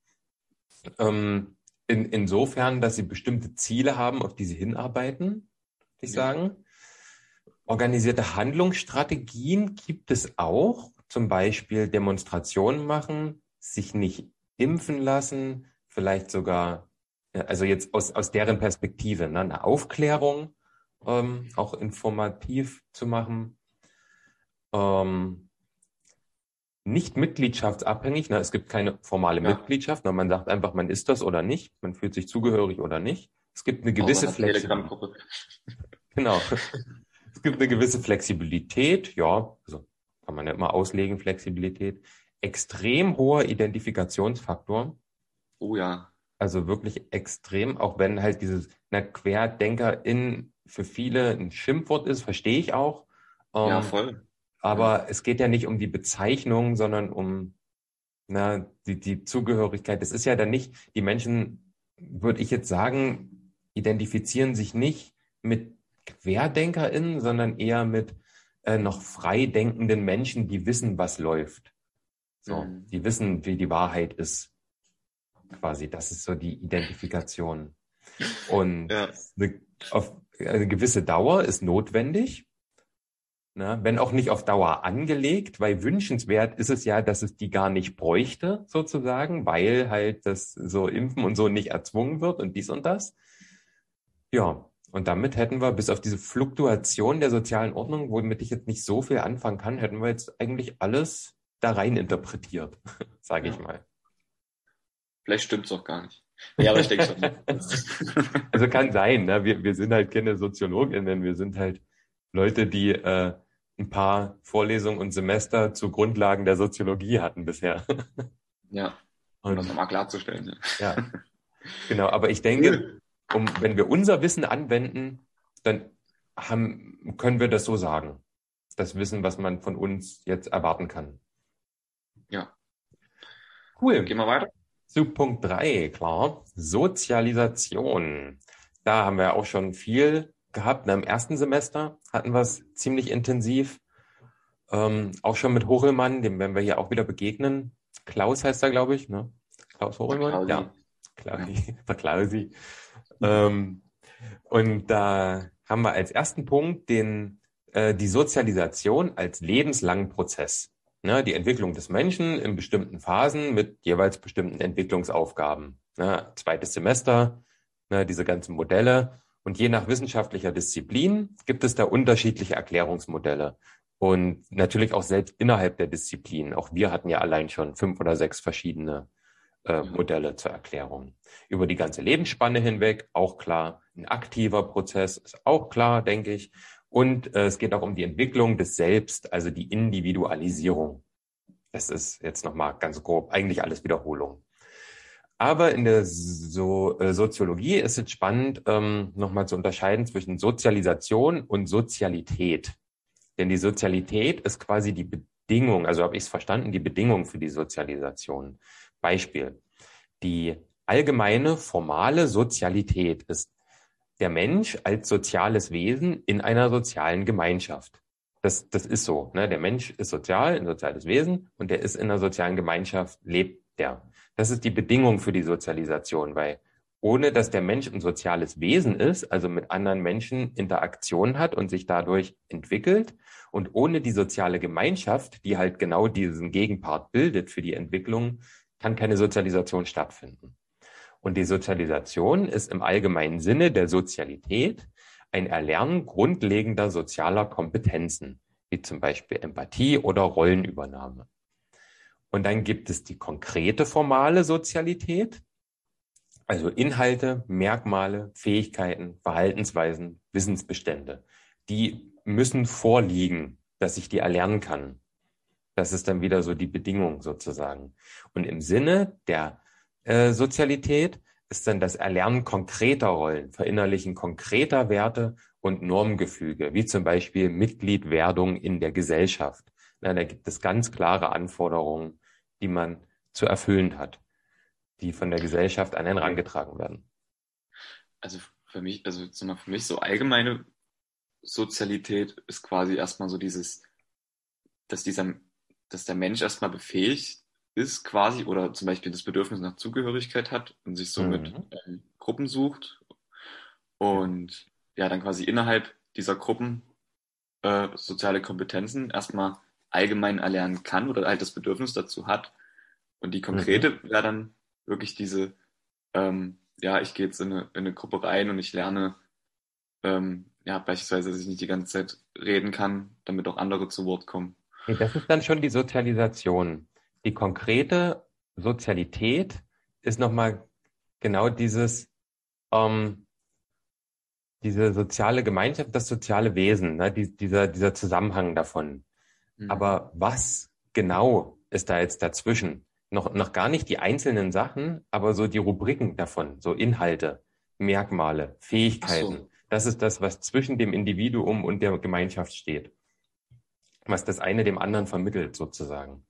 Ähm, in, insofern, dass sie bestimmte Ziele haben, auf die sie hinarbeiten, würde ich ja. sagen. Organisierte Handlungsstrategien gibt es auch, zum Beispiel Demonstrationen machen, sich nicht impfen lassen, vielleicht sogar, also jetzt aus, aus deren Perspektive, ne, eine Aufklärung ähm, auch informativ zu machen. Ähm, nicht mitgliedschaftsabhängig, ne, es gibt keine formale ja. Mitgliedschaft, ne, man sagt einfach, man ist das oder nicht, man fühlt sich zugehörig oder nicht. Es gibt eine gewisse Flexibilität. Genau. Es gibt eine gewisse Flexibilität, ja, also kann man ja immer auslegen, Flexibilität. Extrem hoher Identifikationsfaktor. Oh ja. Also wirklich extrem, auch wenn halt dieses na, Querdenkerin für viele ein Schimpfwort ist, verstehe ich auch. Ähm, ja, voll. Aber ja. es geht ja nicht um die Bezeichnung, sondern um na, die, die Zugehörigkeit. Es ist ja dann nicht, die Menschen, würde ich jetzt sagen, identifizieren sich nicht mit QuerdenkerInnen, sondern eher mit äh, noch frei denkenden Menschen, die wissen, was läuft. So, mhm. die wissen, wie die Wahrheit ist. Quasi, das ist so die Identifikation. Und ja. eine, auf, eine gewisse Dauer ist notwendig. Ne? Wenn auch nicht auf Dauer angelegt, weil wünschenswert ist es ja, dass es die gar nicht bräuchte, sozusagen, weil halt das so Impfen und so nicht erzwungen wird und dies und das. Ja, und damit hätten wir bis auf diese Fluktuation der sozialen Ordnung, womit ich jetzt nicht so viel anfangen kann, hätten wir jetzt eigentlich alles da rein interpretiert, sage ich mal. Vielleicht stimmt es auch gar nicht. Ja, aber ich denke schon. also kann sein, ne? wir, wir sind halt keine Soziologinnen, wir sind halt Leute, die äh, ein paar Vorlesungen und Semester zu Grundlagen der Soziologie hatten bisher. Ja, um und, das nochmal klarzustellen. Ja. ja, genau. Aber ich denke, um, wenn wir unser Wissen anwenden, dann haben, können wir das so sagen. Das Wissen, was man von uns jetzt erwarten kann. Ja. Cool. Gehen wir weiter. Zu Punkt drei klar. Sozialisation. Da haben wir auch schon viel gehabt. Im ersten Semester hatten wir es ziemlich intensiv. Ähm, auch schon mit Hochelmann, dem werden wir hier auch wieder begegnen. Klaus heißt er, glaube ich, ne? Klaus Hochelmann? Ja. Klausi. Der Klausi. Ähm, und da haben wir als ersten Punkt den, äh, die Sozialisation als lebenslangen Prozess. Ne? Die Entwicklung des Menschen in bestimmten Phasen mit jeweils bestimmten Entwicklungsaufgaben. Ne? Zweites Semester, ne? diese ganzen Modelle. Und je nach wissenschaftlicher Disziplin gibt es da unterschiedliche Erklärungsmodelle. Und natürlich auch selbst innerhalb der Disziplin. Auch wir hatten ja allein schon fünf oder sechs verschiedene äh, Modelle zur Erklärung. Über die ganze Lebensspanne hinweg, auch klar. Ein aktiver Prozess ist auch klar, denke ich. Und äh, es geht auch um die Entwicklung des Selbst, also die Individualisierung. Das ist jetzt nochmal ganz grob, eigentlich alles Wiederholung. Aber in der so äh, Soziologie ist es spannend, ähm, nochmal zu unterscheiden zwischen Sozialisation und Sozialität. Denn die Sozialität ist quasi die Bedingung, also habe ich es verstanden, die Bedingung für die Sozialisation. Beispiel. Die allgemeine formale Sozialität ist der Mensch als soziales Wesen in einer sozialen Gemeinschaft. Das, das ist so. Ne? Der Mensch ist sozial, ein soziales Wesen und der ist in einer sozialen Gemeinschaft, lebt der. Das ist die Bedingung für die Sozialisation, weil ohne dass der Mensch ein soziales Wesen ist, also mit anderen Menschen Interaktion hat und sich dadurch entwickelt, und ohne die soziale Gemeinschaft, die halt genau diesen Gegenpart bildet für die Entwicklung, kann keine Sozialisation stattfinden. Und die Sozialisation ist im allgemeinen Sinne der Sozialität ein Erlernen grundlegender sozialer Kompetenzen, wie zum Beispiel Empathie oder Rollenübernahme. Und dann gibt es die konkrete formale Sozialität, also Inhalte, Merkmale, Fähigkeiten, Verhaltensweisen, Wissensbestände. Die müssen vorliegen, dass ich die erlernen kann. Das ist dann wieder so die Bedingung sozusagen. Und im Sinne der äh, Sozialität ist dann das Erlernen konkreter Rollen, Verinnerlichen konkreter Werte und Normgefüge, wie zum Beispiel Mitgliedwerdung in der Gesellschaft. Na, da gibt es ganz klare Anforderungen, die man zu erfüllen hat, die von der Gesellschaft an einen herangetragen werden. Also für mich, also für mich so allgemeine Sozialität ist quasi erstmal so dieses, dass dieser, dass der Mensch erstmal befähigt ist quasi oder zum Beispiel das Bedürfnis nach Zugehörigkeit hat und sich somit mhm. ähm, Gruppen sucht und ja dann quasi innerhalb dieser Gruppen äh, soziale Kompetenzen erstmal allgemein erlernen kann oder halt das Bedürfnis dazu hat. Und die konkrete mhm. wäre dann wirklich diese, ähm, ja, ich gehe jetzt in eine, in eine Gruppe rein und ich lerne, ähm, ja, beispielsweise, dass ich nicht die ganze Zeit reden kann, damit auch andere zu Wort kommen. Das ist dann schon die Sozialisation. Die konkrete Sozialität ist nochmal genau dieses, ähm, diese soziale Gemeinschaft, das soziale Wesen, ne? Die, dieser, dieser Zusammenhang davon. Mhm. Aber was genau ist da jetzt dazwischen? Noch, noch gar nicht die einzelnen Sachen, aber so die Rubriken davon, so Inhalte, Merkmale, Fähigkeiten. So. Das ist das, was zwischen dem Individuum und der Gemeinschaft steht. Was das eine dem anderen vermittelt, sozusagen.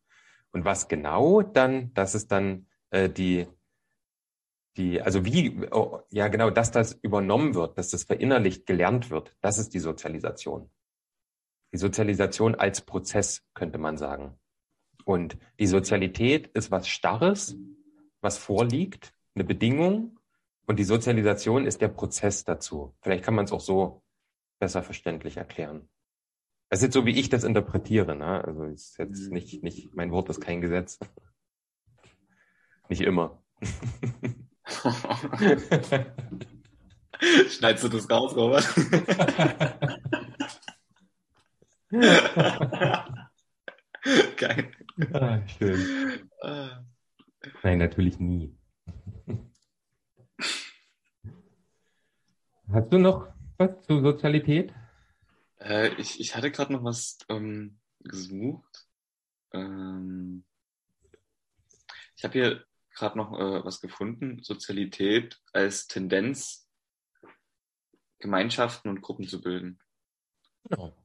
Und was genau dann, das ist dann äh, die, die, also wie, oh, ja genau, dass das übernommen wird, dass das verinnerlicht gelernt wird, das ist die Sozialisation. Die Sozialisation als Prozess, könnte man sagen. Und die Sozialität ist was Starres, was vorliegt, eine Bedingung. Und die Sozialisation ist der Prozess dazu. Vielleicht kann man es auch so besser verständlich erklären. Das ist jetzt so, wie ich das interpretiere. Ne? Also ist jetzt mhm. nicht, nicht, mein Wort ist kein Gesetz. Nicht immer. Schneidest du das raus, Robert? Geil. Ah, schön. Nein, natürlich nie. Hast du noch was zu Sozialität? Äh, ich, ich hatte gerade noch was ähm, gesucht. Ähm, ich habe hier gerade noch äh, was gefunden. Sozialität als Tendenz, Gemeinschaften und Gruppen zu bilden. Genau.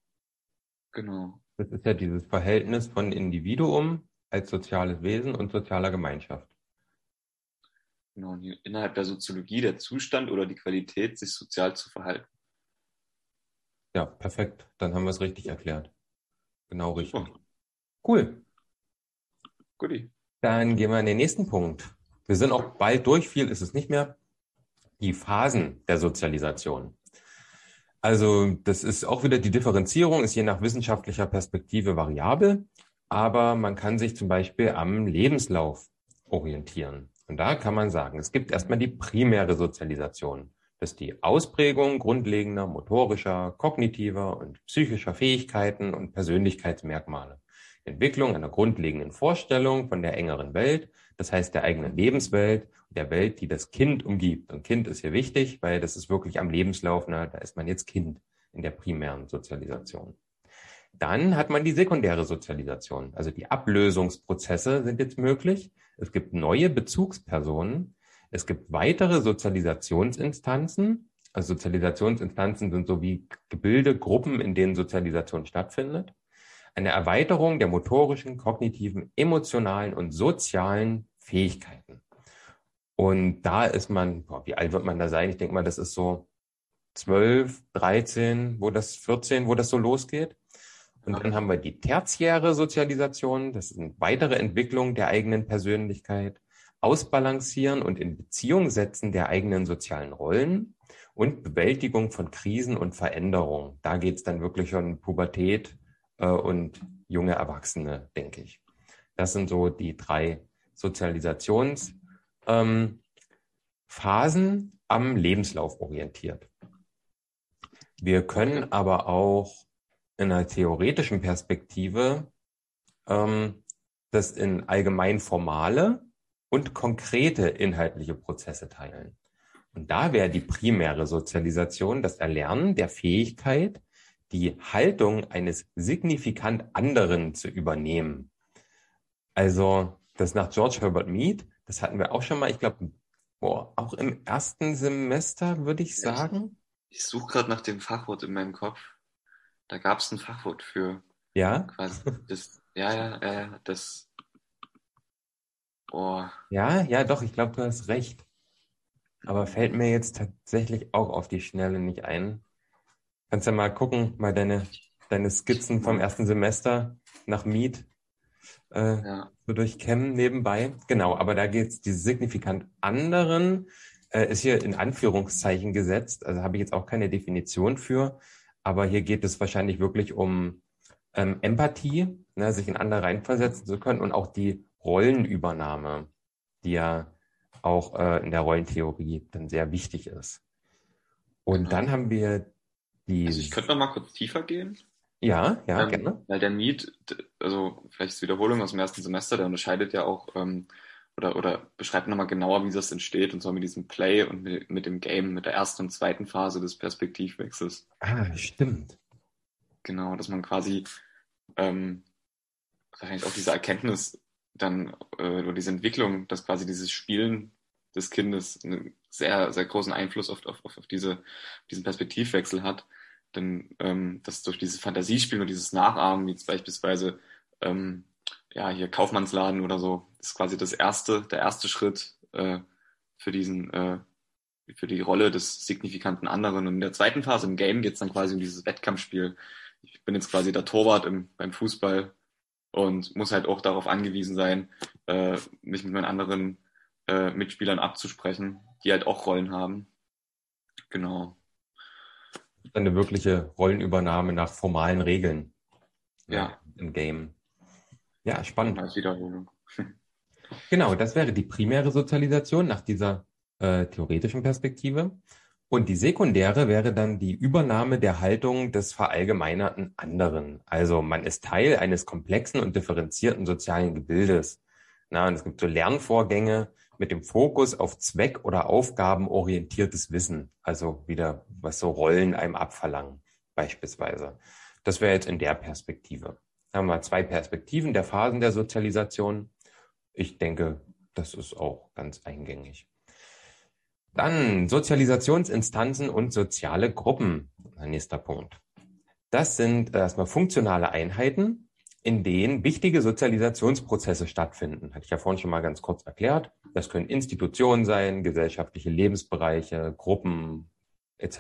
Genau. Das ist ja dieses Verhältnis von Individuum als soziales Wesen und sozialer Gemeinschaft. Genau, innerhalb der Soziologie der Zustand oder die Qualität, sich sozial zu verhalten. Ja, perfekt. Dann haben wir es richtig erklärt. Genau richtig. Oh. Cool. Guti. Dann gehen wir in den nächsten Punkt. Wir sind auch bald durch, viel ist es nicht mehr. Die Phasen der Sozialisation. Also das ist auch wieder die Differenzierung, ist je nach wissenschaftlicher Perspektive variabel, aber man kann sich zum Beispiel am Lebenslauf orientieren. Und da kann man sagen, es gibt erstmal die primäre Sozialisation. Das ist die Ausprägung grundlegender motorischer, kognitiver und psychischer Fähigkeiten und Persönlichkeitsmerkmale. Entwicklung einer grundlegenden Vorstellung von der engeren Welt, das heißt der eigenen Lebenswelt der Welt, die das Kind umgibt. Und Kind ist hier wichtig, weil das ist wirklich am Lebenslauf, ne, da ist man jetzt Kind in der primären Sozialisation. Dann hat man die sekundäre Sozialisation, also die Ablösungsprozesse sind jetzt möglich. Es gibt neue Bezugspersonen, es gibt weitere Sozialisationsinstanzen. Also Sozialisationsinstanzen sind so wie Gebilde, Gruppen, in denen Sozialisation stattfindet. Eine Erweiterung der motorischen, kognitiven, emotionalen und sozialen Fähigkeiten. Und da ist man, boah, wie alt wird man da sein? Ich denke mal, das ist so 12, 13, wo das 14, wo das so losgeht. Und dann haben wir die tertiäre Sozialisation. Das ist eine weitere Entwicklung der eigenen Persönlichkeit. Ausbalancieren und in Beziehung setzen der eigenen sozialen Rollen und Bewältigung von Krisen und Veränderungen. Da geht es dann wirklich um Pubertät äh, und junge Erwachsene, denke ich. Das sind so die drei Sozialisations- ähm, am Lebenslauf orientiert. Wir können aber auch in einer theoretischen Perspektive ähm, das in allgemein formale und konkrete inhaltliche Prozesse teilen. Und da wäre die primäre Sozialisation das Erlernen der Fähigkeit, die Haltung eines signifikant anderen zu übernehmen. Also das nach George Herbert Mead das hatten wir auch schon mal, ich glaube, auch im ersten Semester, würde ich sagen. Ich, suche gerade nach dem Fachwort in meinem Kopf. Da gab es ein Fachwort für. Ja? Quasi das, ja, ja, ja, das. Oh. Ja, ja, doch, ich glaube, du hast recht. Aber fällt mir jetzt tatsächlich auch auf die Schnelle nicht ein. Kannst ja mal gucken, mal deine, deine Skizzen vom ersten Semester nach Miet äh, ja. so durchkämmen nebenbei. Genau, aber da geht es die signifikant anderen, äh, ist hier in Anführungszeichen gesetzt, also habe ich jetzt auch keine Definition für, aber hier geht es wahrscheinlich wirklich um ähm, Empathie, ne, sich in andere reinversetzen zu können und auch die Rollenübernahme, die ja auch äh, in der Rollentheorie dann sehr wichtig ist. Und genau. dann haben wir die. Also ich könnte noch mal kurz tiefer gehen. Ja, ja, ähm, gerne. Weil der Miet, also vielleicht ist Wiederholung aus dem ersten Semester, der unterscheidet ja auch ähm, oder, oder beschreibt nochmal genauer, wie das entsteht, und zwar mit diesem Play und mit, mit dem Game, mit der ersten und zweiten Phase des Perspektivwechsels. Ah, stimmt. Genau, dass man quasi ähm, wahrscheinlich auch diese Erkenntnis dann äh, diese Entwicklung, dass quasi dieses Spielen des Kindes einen sehr, sehr großen Einfluss auf, auf, auf diese, diesen Perspektivwechsel hat denn ähm, das durch dieses Fantasiespielen und dieses Nachahmen, wie jetzt beispielsweise ähm, ja hier Kaufmannsladen oder so, ist quasi das erste, der erste Schritt äh, für diesen, äh, für die Rolle des signifikanten anderen. Und in der zweiten Phase im Game geht es dann quasi um dieses Wettkampfspiel. Ich bin jetzt quasi der Torwart im, beim Fußball und muss halt auch darauf angewiesen sein, äh, mich mit meinen anderen äh, Mitspielern abzusprechen, die halt auch Rollen haben. Genau eine wirkliche Rollenübernahme nach formalen Regeln. ja. im Game. Ja, spannend. Als Wiederholung. Genau, das wäre die primäre Sozialisation nach dieser äh, theoretischen Perspektive. Und die sekundäre wäre dann die Übernahme der Haltung des verallgemeinerten anderen. Also man ist Teil eines komplexen und differenzierten sozialen Gebildes. Na, und es gibt so Lernvorgänge mit dem Fokus auf Zweck- oder Aufgabenorientiertes Wissen. Also wieder, was so Rollen einem abverlangen, beispielsweise. Das wäre jetzt in der Perspektive. Da haben wir zwei Perspektiven der Phasen der Sozialisation. Ich denke, das ist auch ganz eingängig. Dann Sozialisationsinstanzen und soziale Gruppen. Nächster Punkt. Das sind erstmal funktionale Einheiten, in denen wichtige Sozialisationsprozesse stattfinden. Hatte ich ja vorhin schon mal ganz kurz erklärt. Das können Institutionen sein, gesellschaftliche Lebensbereiche, Gruppen etc.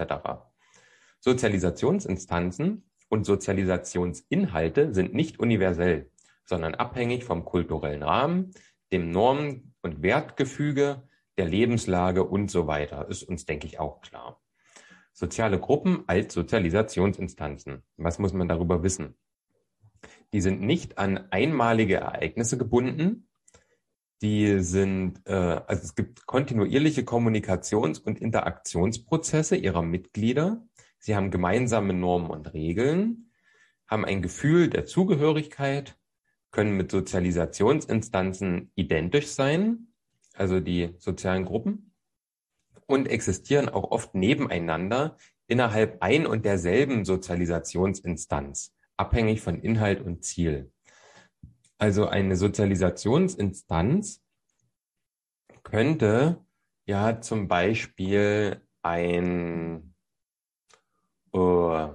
Sozialisationsinstanzen und Sozialisationsinhalte sind nicht universell, sondern abhängig vom kulturellen Rahmen, dem Normen- und Wertgefüge, der Lebenslage und so weiter. Ist uns, denke ich, auch klar. Soziale Gruppen als Sozialisationsinstanzen. Was muss man darüber wissen? Die sind nicht an einmalige Ereignisse gebunden. Die sind, äh, also es gibt kontinuierliche Kommunikations- und Interaktionsprozesse ihrer Mitglieder. Sie haben gemeinsame Normen und Regeln, haben ein Gefühl der Zugehörigkeit, können mit Sozialisationsinstanzen identisch sein, also die sozialen Gruppen, und existieren auch oft nebeneinander innerhalb ein und derselben Sozialisationsinstanz, abhängig von Inhalt und Ziel. Also eine Sozialisationsinstanz könnte ja zum Beispiel ein uh,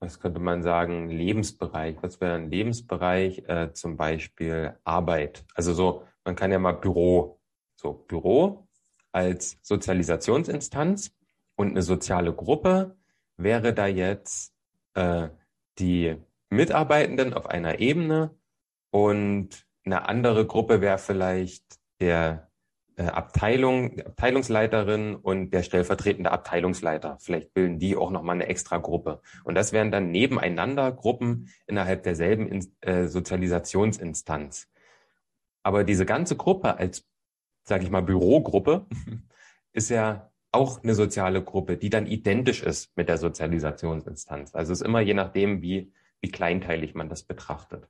was könnte man sagen, Lebensbereich. Was wäre ein Lebensbereich? Äh, zum Beispiel Arbeit. Also so, man kann ja mal Büro, so Büro als Sozialisationsinstanz und eine soziale Gruppe wäre da jetzt äh, die Mitarbeitenden auf einer Ebene und eine andere Gruppe wäre vielleicht der äh, Abteilung, Abteilungsleiterin und der stellvertretende Abteilungsleiter. Vielleicht bilden die auch nochmal eine extra Gruppe. Und das wären dann nebeneinander Gruppen innerhalb derselben In äh, Sozialisationsinstanz. Aber diese ganze Gruppe als, sage ich mal, Bürogruppe ist ja auch eine soziale Gruppe, die dann identisch ist mit der Sozialisationsinstanz. Also es ist immer je nachdem, wie, wie kleinteilig man das betrachtet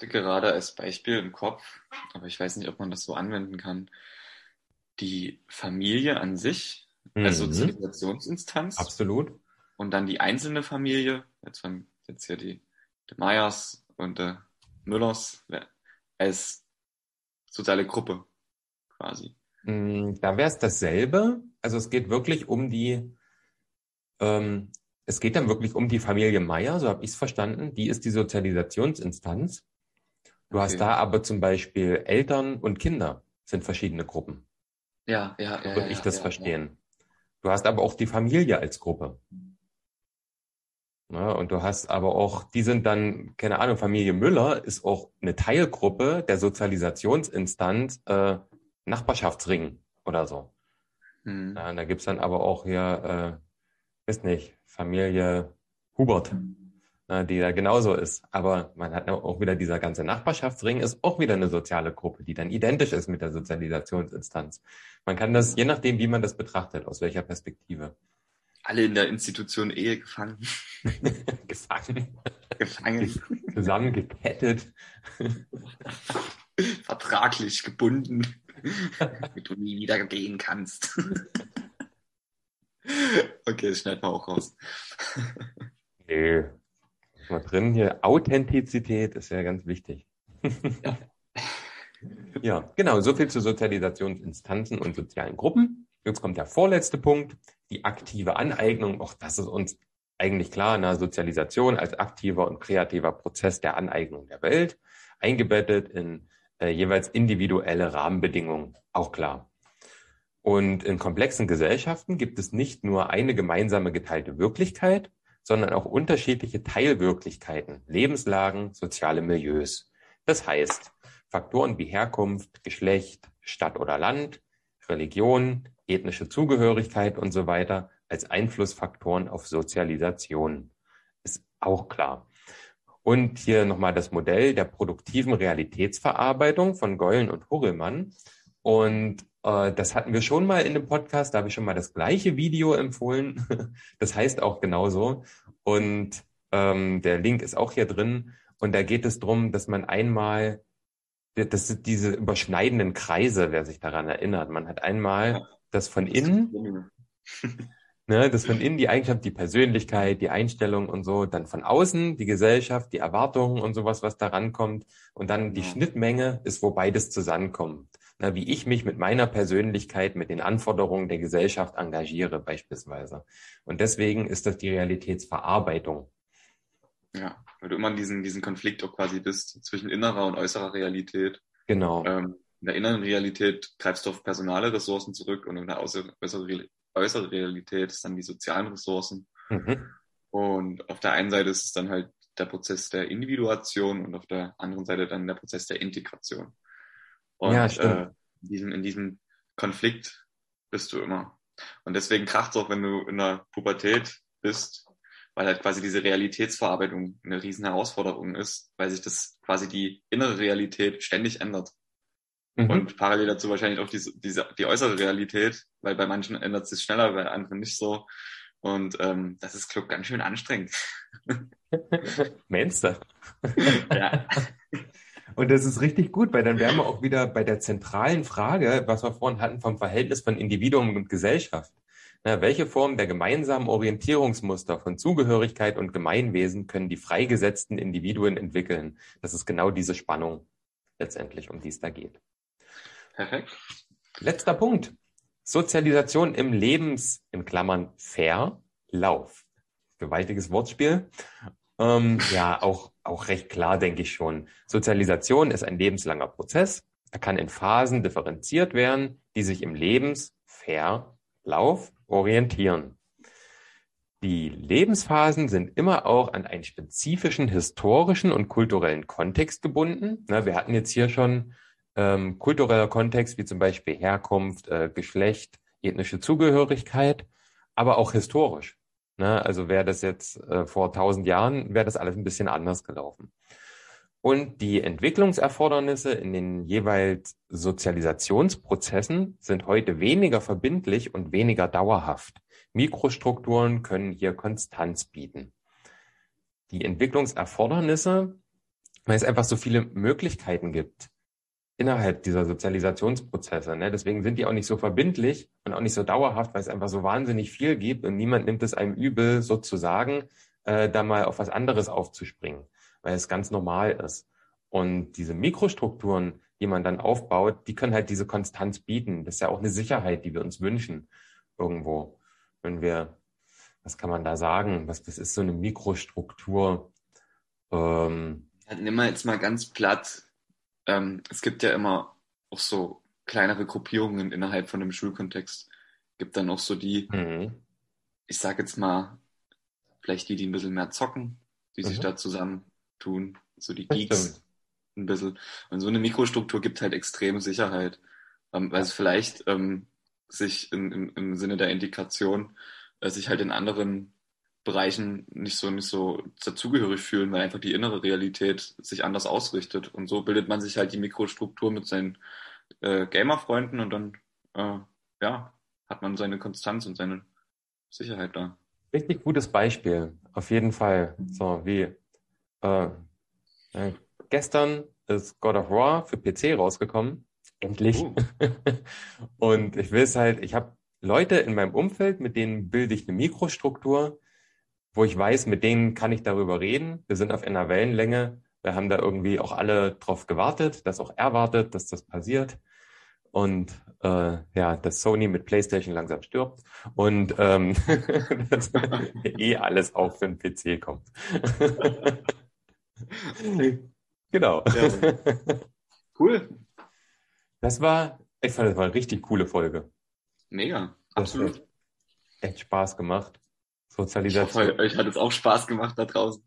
hatte gerade als Beispiel im Kopf, aber ich weiß nicht, ob man das so anwenden kann, die Familie an sich mhm. als Sozialisationsinstanz. Absolut. Und dann die einzelne Familie, jetzt, von, jetzt hier die, die Meyers und der Müllers, als soziale Gruppe quasi. Mm, da wäre es dasselbe. Also es geht wirklich um die, ähm, es geht dann wirklich um die Familie Meyer, so habe ich es verstanden. Die ist die Sozialisationsinstanz. Du okay. hast da aber zum Beispiel Eltern und Kinder sind verschiedene Gruppen. Ja, ja, ja. Würde ja, ich das ja, verstehen. Ja. Du hast aber auch die Familie als Gruppe. Ja, und du hast aber auch, die sind dann, keine Ahnung, Familie Müller ist auch eine Teilgruppe der Sozialisationsinstanz äh, Nachbarschaftsring oder so. Mhm. Ja, da gibt's dann aber auch hier, äh, weiß nicht, Familie Hubert. Mhm äh, die da genauso ist. Aber man hat auch wieder dieser ganze Nachbarschaftsring ist auch wieder eine soziale Gruppe, die dann identisch ist mit der Sozialisationsinstanz. Man kann das, je nachdem, wie man das betrachtet, aus welcher Perspektive. Alle in der Institution Ehe gefangen. gefangen. Gefangen. Zusammengekettet. Vertraglich gebunden. damit du nie wieder gehen kannst. okay, das schneiden wir auch raus. Nee, mal drin hier. Authentizität ist ja ganz wichtig. Ja. ja, genau. So viel zu Sozialisationsinstanzen und sozialen Gruppen. Jetzt kommt der vorletzte Punkt, die aktive Aneignung. Auch das ist uns eigentlich klar. Na, Sozialisation als aktiver und kreativer Prozess der Aneignung der Welt, eingebettet in äh, jeweils individuelle Rahmenbedingungen. Auch klar. Und in komplexen Gesellschaften gibt es nicht nur eine gemeinsame geteilte Wirklichkeit, sondern auch unterschiedliche Teilwirklichkeiten, Lebenslagen, soziale Milieus. Das heißt, Faktoren wie Herkunft, Geschlecht, Stadt oder Land, Religion, ethnische Zugehörigkeit und so weiter als Einflussfaktoren auf Sozialisation. Es auch klar. Und hier nochmal das Modell der produktiven Realitätsverarbeitung von Geulen und Hurrellmann. Und äh, das hatten wir schon mal in dem Podcast, da habe ich schon mal das gleiche Video empfohlen. das heißt auch genauso. Und ähm, der Link ist auch hier drin. Und da geht es darum, dass man einmal, das sind diese überschneidenden Kreise, wer sich daran erinnert. Man hat einmal das von innen, ne, das von innen die Eigenschaft, die Persönlichkeit, die Einstellung und so, dann von außen die Gesellschaft, die Erwartungen und sowas, was daran kommt. Und dann die. Schnittmenge ist, wo beides zusammenkommt. Na, wie ich mich mit meiner Persönlichkeit, mit den Anforderungen der Gesellschaft engagiere beispielsweise. Und deswegen ist das die Realitätsverarbeitung. Ja, weil du immer in diesen, diesen Konflikt auch quasi bist zwischen innerer und äußerer Realität. Genau. Ähm, in der inneren Realität greifst du auf personale Ressourcen zurück und in der äußeren, äußere Realität ist dann die sozialen Ressourcen. Mhm. Und auf der einen Seite ist es dann halt der Prozess der Individuation und auf der anderen Seite dann der Prozess der Integration. Und ja, äh, in, diesem, in diesem Konflikt bist du immer. Und deswegen kracht es auch, wenn du in der Pubertät bist, weil halt quasi diese Realitätsverarbeitung eine riesen Herausforderung ist, weil sich das quasi die innere Realität ständig ändert. Mhm. Und parallel dazu wahrscheinlich auch diese, diese, die äußere Realität, weil bei manchen ändert es sich schneller, bei anderen nicht so. Und ähm, das ist, glaube ganz schön anstrengend. Meinst du? ja. Und das ist richtig gut, weil dann wären wir auch wieder bei der zentralen Frage, was wir vorhin hatten vom Verhältnis von Individuum und Gesellschaft. Na, welche Formen der gemeinsamen Orientierungsmuster von Zugehörigkeit und Gemeinwesen können die freigesetzten Individuen entwickeln? Das ist genau diese Spannung letztendlich, um die es da geht. Perfekt. Letzter Punkt. Sozialisation im Lebens, in Klammern, Verlauf. Gewaltiges Wortspiel. Ähm, ja, auch, auch recht klar, denke ich schon. Sozialisation ist ein lebenslanger Prozess. Er kann in Phasen differenziert werden, die sich im Lebensverlauf orientieren. Die Lebensphasen sind immer auch an einen spezifischen historischen und kulturellen Kontext gebunden. wir hatten jetzt hier schon ähm, kultureller Kontext, wie zum Beispiel Herkunft, äh, Geschlecht, ethnische Zugehörigkeit, aber auch historisch. Also wäre das jetzt äh, vor tausend Jahren, wäre das alles ein bisschen anders gelaufen. Und die Entwicklungserfordernisse in den jeweils Sozialisationsprozessen sind heute weniger verbindlich und weniger dauerhaft. Mikrostrukturen können hier Konstanz bieten. Die Entwicklungserfordernisse, weil es einfach so viele Möglichkeiten gibt innerhalb dieser Sozialisationsprozesse. Ne? Deswegen sind die auch nicht so verbindlich und auch nicht so dauerhaft, weil es einfach so wahnsinnig viel gibt und niemand nimmt es einem übel, sozusagen, äh, da mal auf was anderes aufzuspringen, weil es ganz normal ist. Und diese Mikrostrukturen, die man dann aufbaut, die können halt diese Konstanz bieten. Das ist ja auch eine Sicherheit, die wir uns wünschen irgendwo. Wenn wir, was kann man da sagen? Was, was ist so eine Mikrostruktur? Ähm, Nimm mal jetzt mal ganz platt ähm, es gibt ja immer auch so kleinere Gruppierungen innerhalb von dem Schulkontext. Gibt dann auch so die, mhm. ich sag jetzt mal, vielleicht die, die ein bisschen mehr zocken, die mhm. sich da zusammentun, so die Geeks ein bisschen. Und so eine Mikrostruktur gibt halt extreme Sicherheit, ähm, weil es vielleicht ähm, sich in, im, im Sinne der Integration äh, sich halt in anderen Bereichen nicht so, nicht so dazugehörig fühlen, weil einfach die innere Realität sich anders ausrichtet. Und so bildet man sich halt die Mikrostruktur mit seinen äh, Gamer-Freunden und dann, äh, ja, hat man seine Konstanz und seine Sicherheit da. Richtig gutes Beispiel, auf jeden Fall. So wie äh, äh, gestern ist God of War für PC rausgekommen. Endlich. Uh. und ich will es halt, ich habe Leute in meinem Umfeld, mit denen bilde ich eine Mikrostruktur, wo ich weiß, mit denen kann ich darüber reden. Wir sind auf einer Wellenlänge. Wir haben da irgendwie auch alle drauf gewartet, dass auch er wartet, dass das passiert. Und äh, ja, dass Sony mit PlayStation langsam stirbt und ähm, dass eh alles auch für den PC kommt. genau. Ja. Cool. Das war, ich fand, das war eine richtig coole Folge. Mega, absolut. Echt Spaß gemacht. Sozialisation. Ich hoffe, euch hat es auch Spaß gemacht da draußen.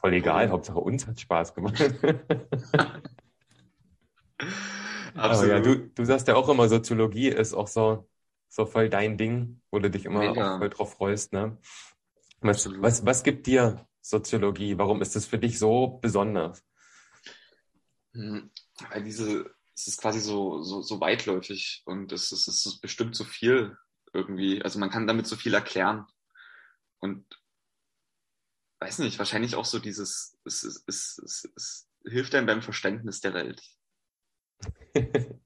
Voll egal, Hauptsache uns hat Spaß gemacht. Aber ja, du, du sagst ja auch immer, Soziologie ist auch so, so voll dein Ding, wo du dich immer voll drauf freust. Ne? Was, was, was gibt dir Soziologie? Warum ist es für dich so besonders? Hm, weil diese, es ist quasi so, so, so weitläufig und es ist, es ist bestimmt zu viel irgendwie. Also man kann damit so viel erklären. Und weiß nicht, wahrscheinlich auch so dieses, es, es, es, es, es hilft einem beim Verständnis der Welt.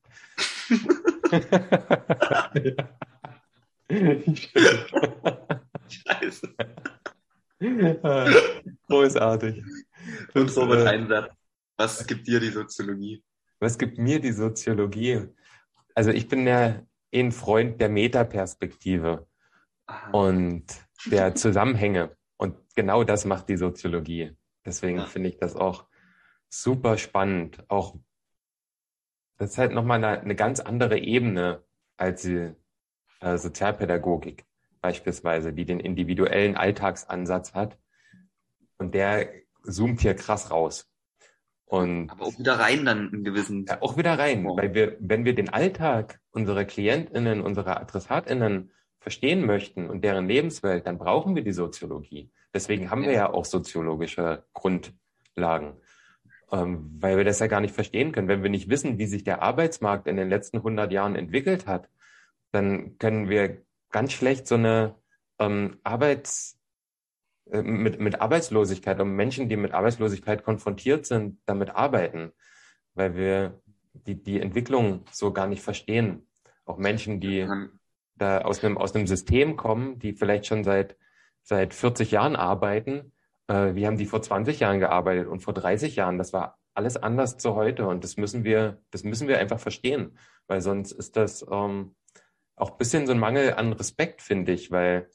Scheiße. Großartig. Und so wird ein Satz. Was gibt dir die Soziologie? Was gibt mir die Soziologie? Also ich bin ja ein Freund der Metaperspektive und der Zusammenhänge. Und genau das macht die Soziologie. Deswegen ja. finde ich das auch super spannend. Auch das ist halt nochmal eine, eine ganz andere Ebene als die äh, Sozialpädagogik beispielsweise, die den individuellen Alltagsansatz hat. Und der zoomt hier krass raus. Und aber auch wieder rein dann in gewissen. Ja, auch wieder rein, weil wir, wenn wir den Alltag unserer KlientInnen, unserer AdressatInnen verstehen möchten und deren Lebenswelt, dann brauchen wir die Soziologie. Deswegen haben wir ja auch soziologische Grundlagen, ähm, weil wir das ja gar nicht verstehen können. Wenn wir nicht wissen, wie sich der Arbeitsmarkt in den letzten 100 Jahren entwickelt hat, dann können wir ganz schlecht so eine ähm, Arbeits äh, mit, mit Arbeitslosigkeit und Menschen, die mit Arbeitslosigkeit konfrontiert sind, damit arbeiten, weil wir die, die Entwicklung so gar nicht verstehen. Auch Menschen, die da aus einem, aus einem System kommen, die vielleicht schon seit, seit 40 Jahren arbeiten. Äh, wie haben die vor 20 Jahren gearbeitet und vor 30 Jahren? Das war alles anders zu heute und das müssen wir, das müssen wir einfach verstehen, weil sonst ist das ähm, auch ein bisschen so ein Mangel an Respekt, finde ich, weil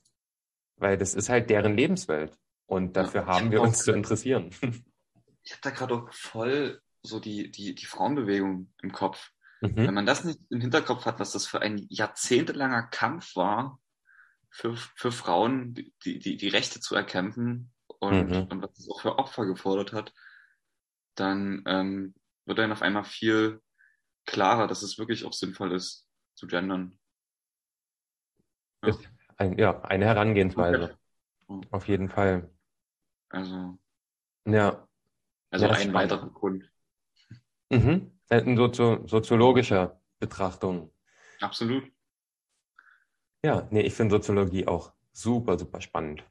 weil das ist halt deren Lebenswelt. Und dafür ja, haben wir uns zu interessieren. Ich habe da gerade auch voll so die, die, die Frauenbewegung im Kopf. Mhm. Wenn man das nicht im Hinterkopf hat, was das für ein jahrzehntelanger Kampf war, für, für Frauen die, die, die Rechte zu erkämpfen und, mhm. und was es auch für Opfer gefordert hat, dann ähm, wird dann auf einmal viel klarer, dass es wirklich auch sinnvoll ist, zu gendern. Ja ein, ja, eine Herangehensweise. Okay. Auf jeden Fall. Also. Ja. Also ja, ein weiterer Grund. Mhm. In Sozio soziologischer Betrachtung. Absolut. Ja, nee, ich finde Soziologie auch super, super spannend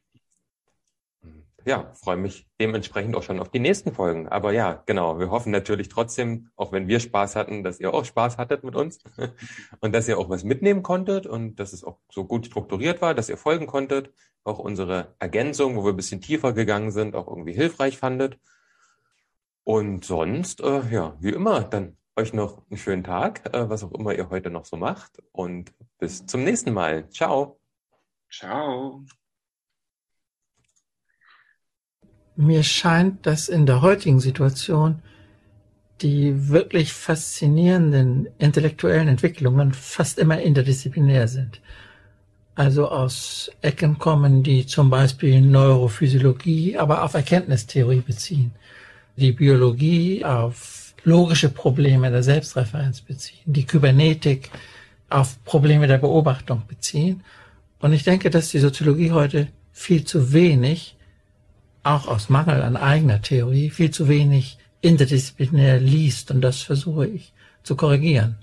ja, freue mich dementsprechend auch schon auf die nächsten Folgen. Aber ja, genau, wir hoffen natürlich trotzdem, auch wenn wir Spaß hatten, dass ihr auch Spaß hattet mit uns und dass ihr auch was mitnehmen konntet und dass es auch so gut strukturiert war, dass ihr folgen konntet, auch unsere Ergänzung, wo wir ein bisschen tiefer gegangen sind, auch irgendwie hilfreich fandet. Und sonst, äh, ja, wie immer, dann euch noch einen schönen Tag, äh, was auch immer ihr heute noch so macht. Und bis zum nächsten Mal. Ciao. Ciao. Mir scheint, dass in der heutigen Situation die wirklich faszinierenden intellektuellen Entwicklungen fast immer interdisziplinär sind. Also aus Ecken kommen, die zum Beispiel Neurophysiologie, aber auf Erkenntnistheorie beziehen. Die Biologie auf logische Probleme der Selbstreferenz beziehen. Die Kybernetik auf Probleme der Beobachtung beziehen. Und ich denke, dass die Soziologie heute viel zu wenig auch aus Mangel an eigener Theorie viel zu wenig interdisziplinär liest und das versuche ich zu korrigieren.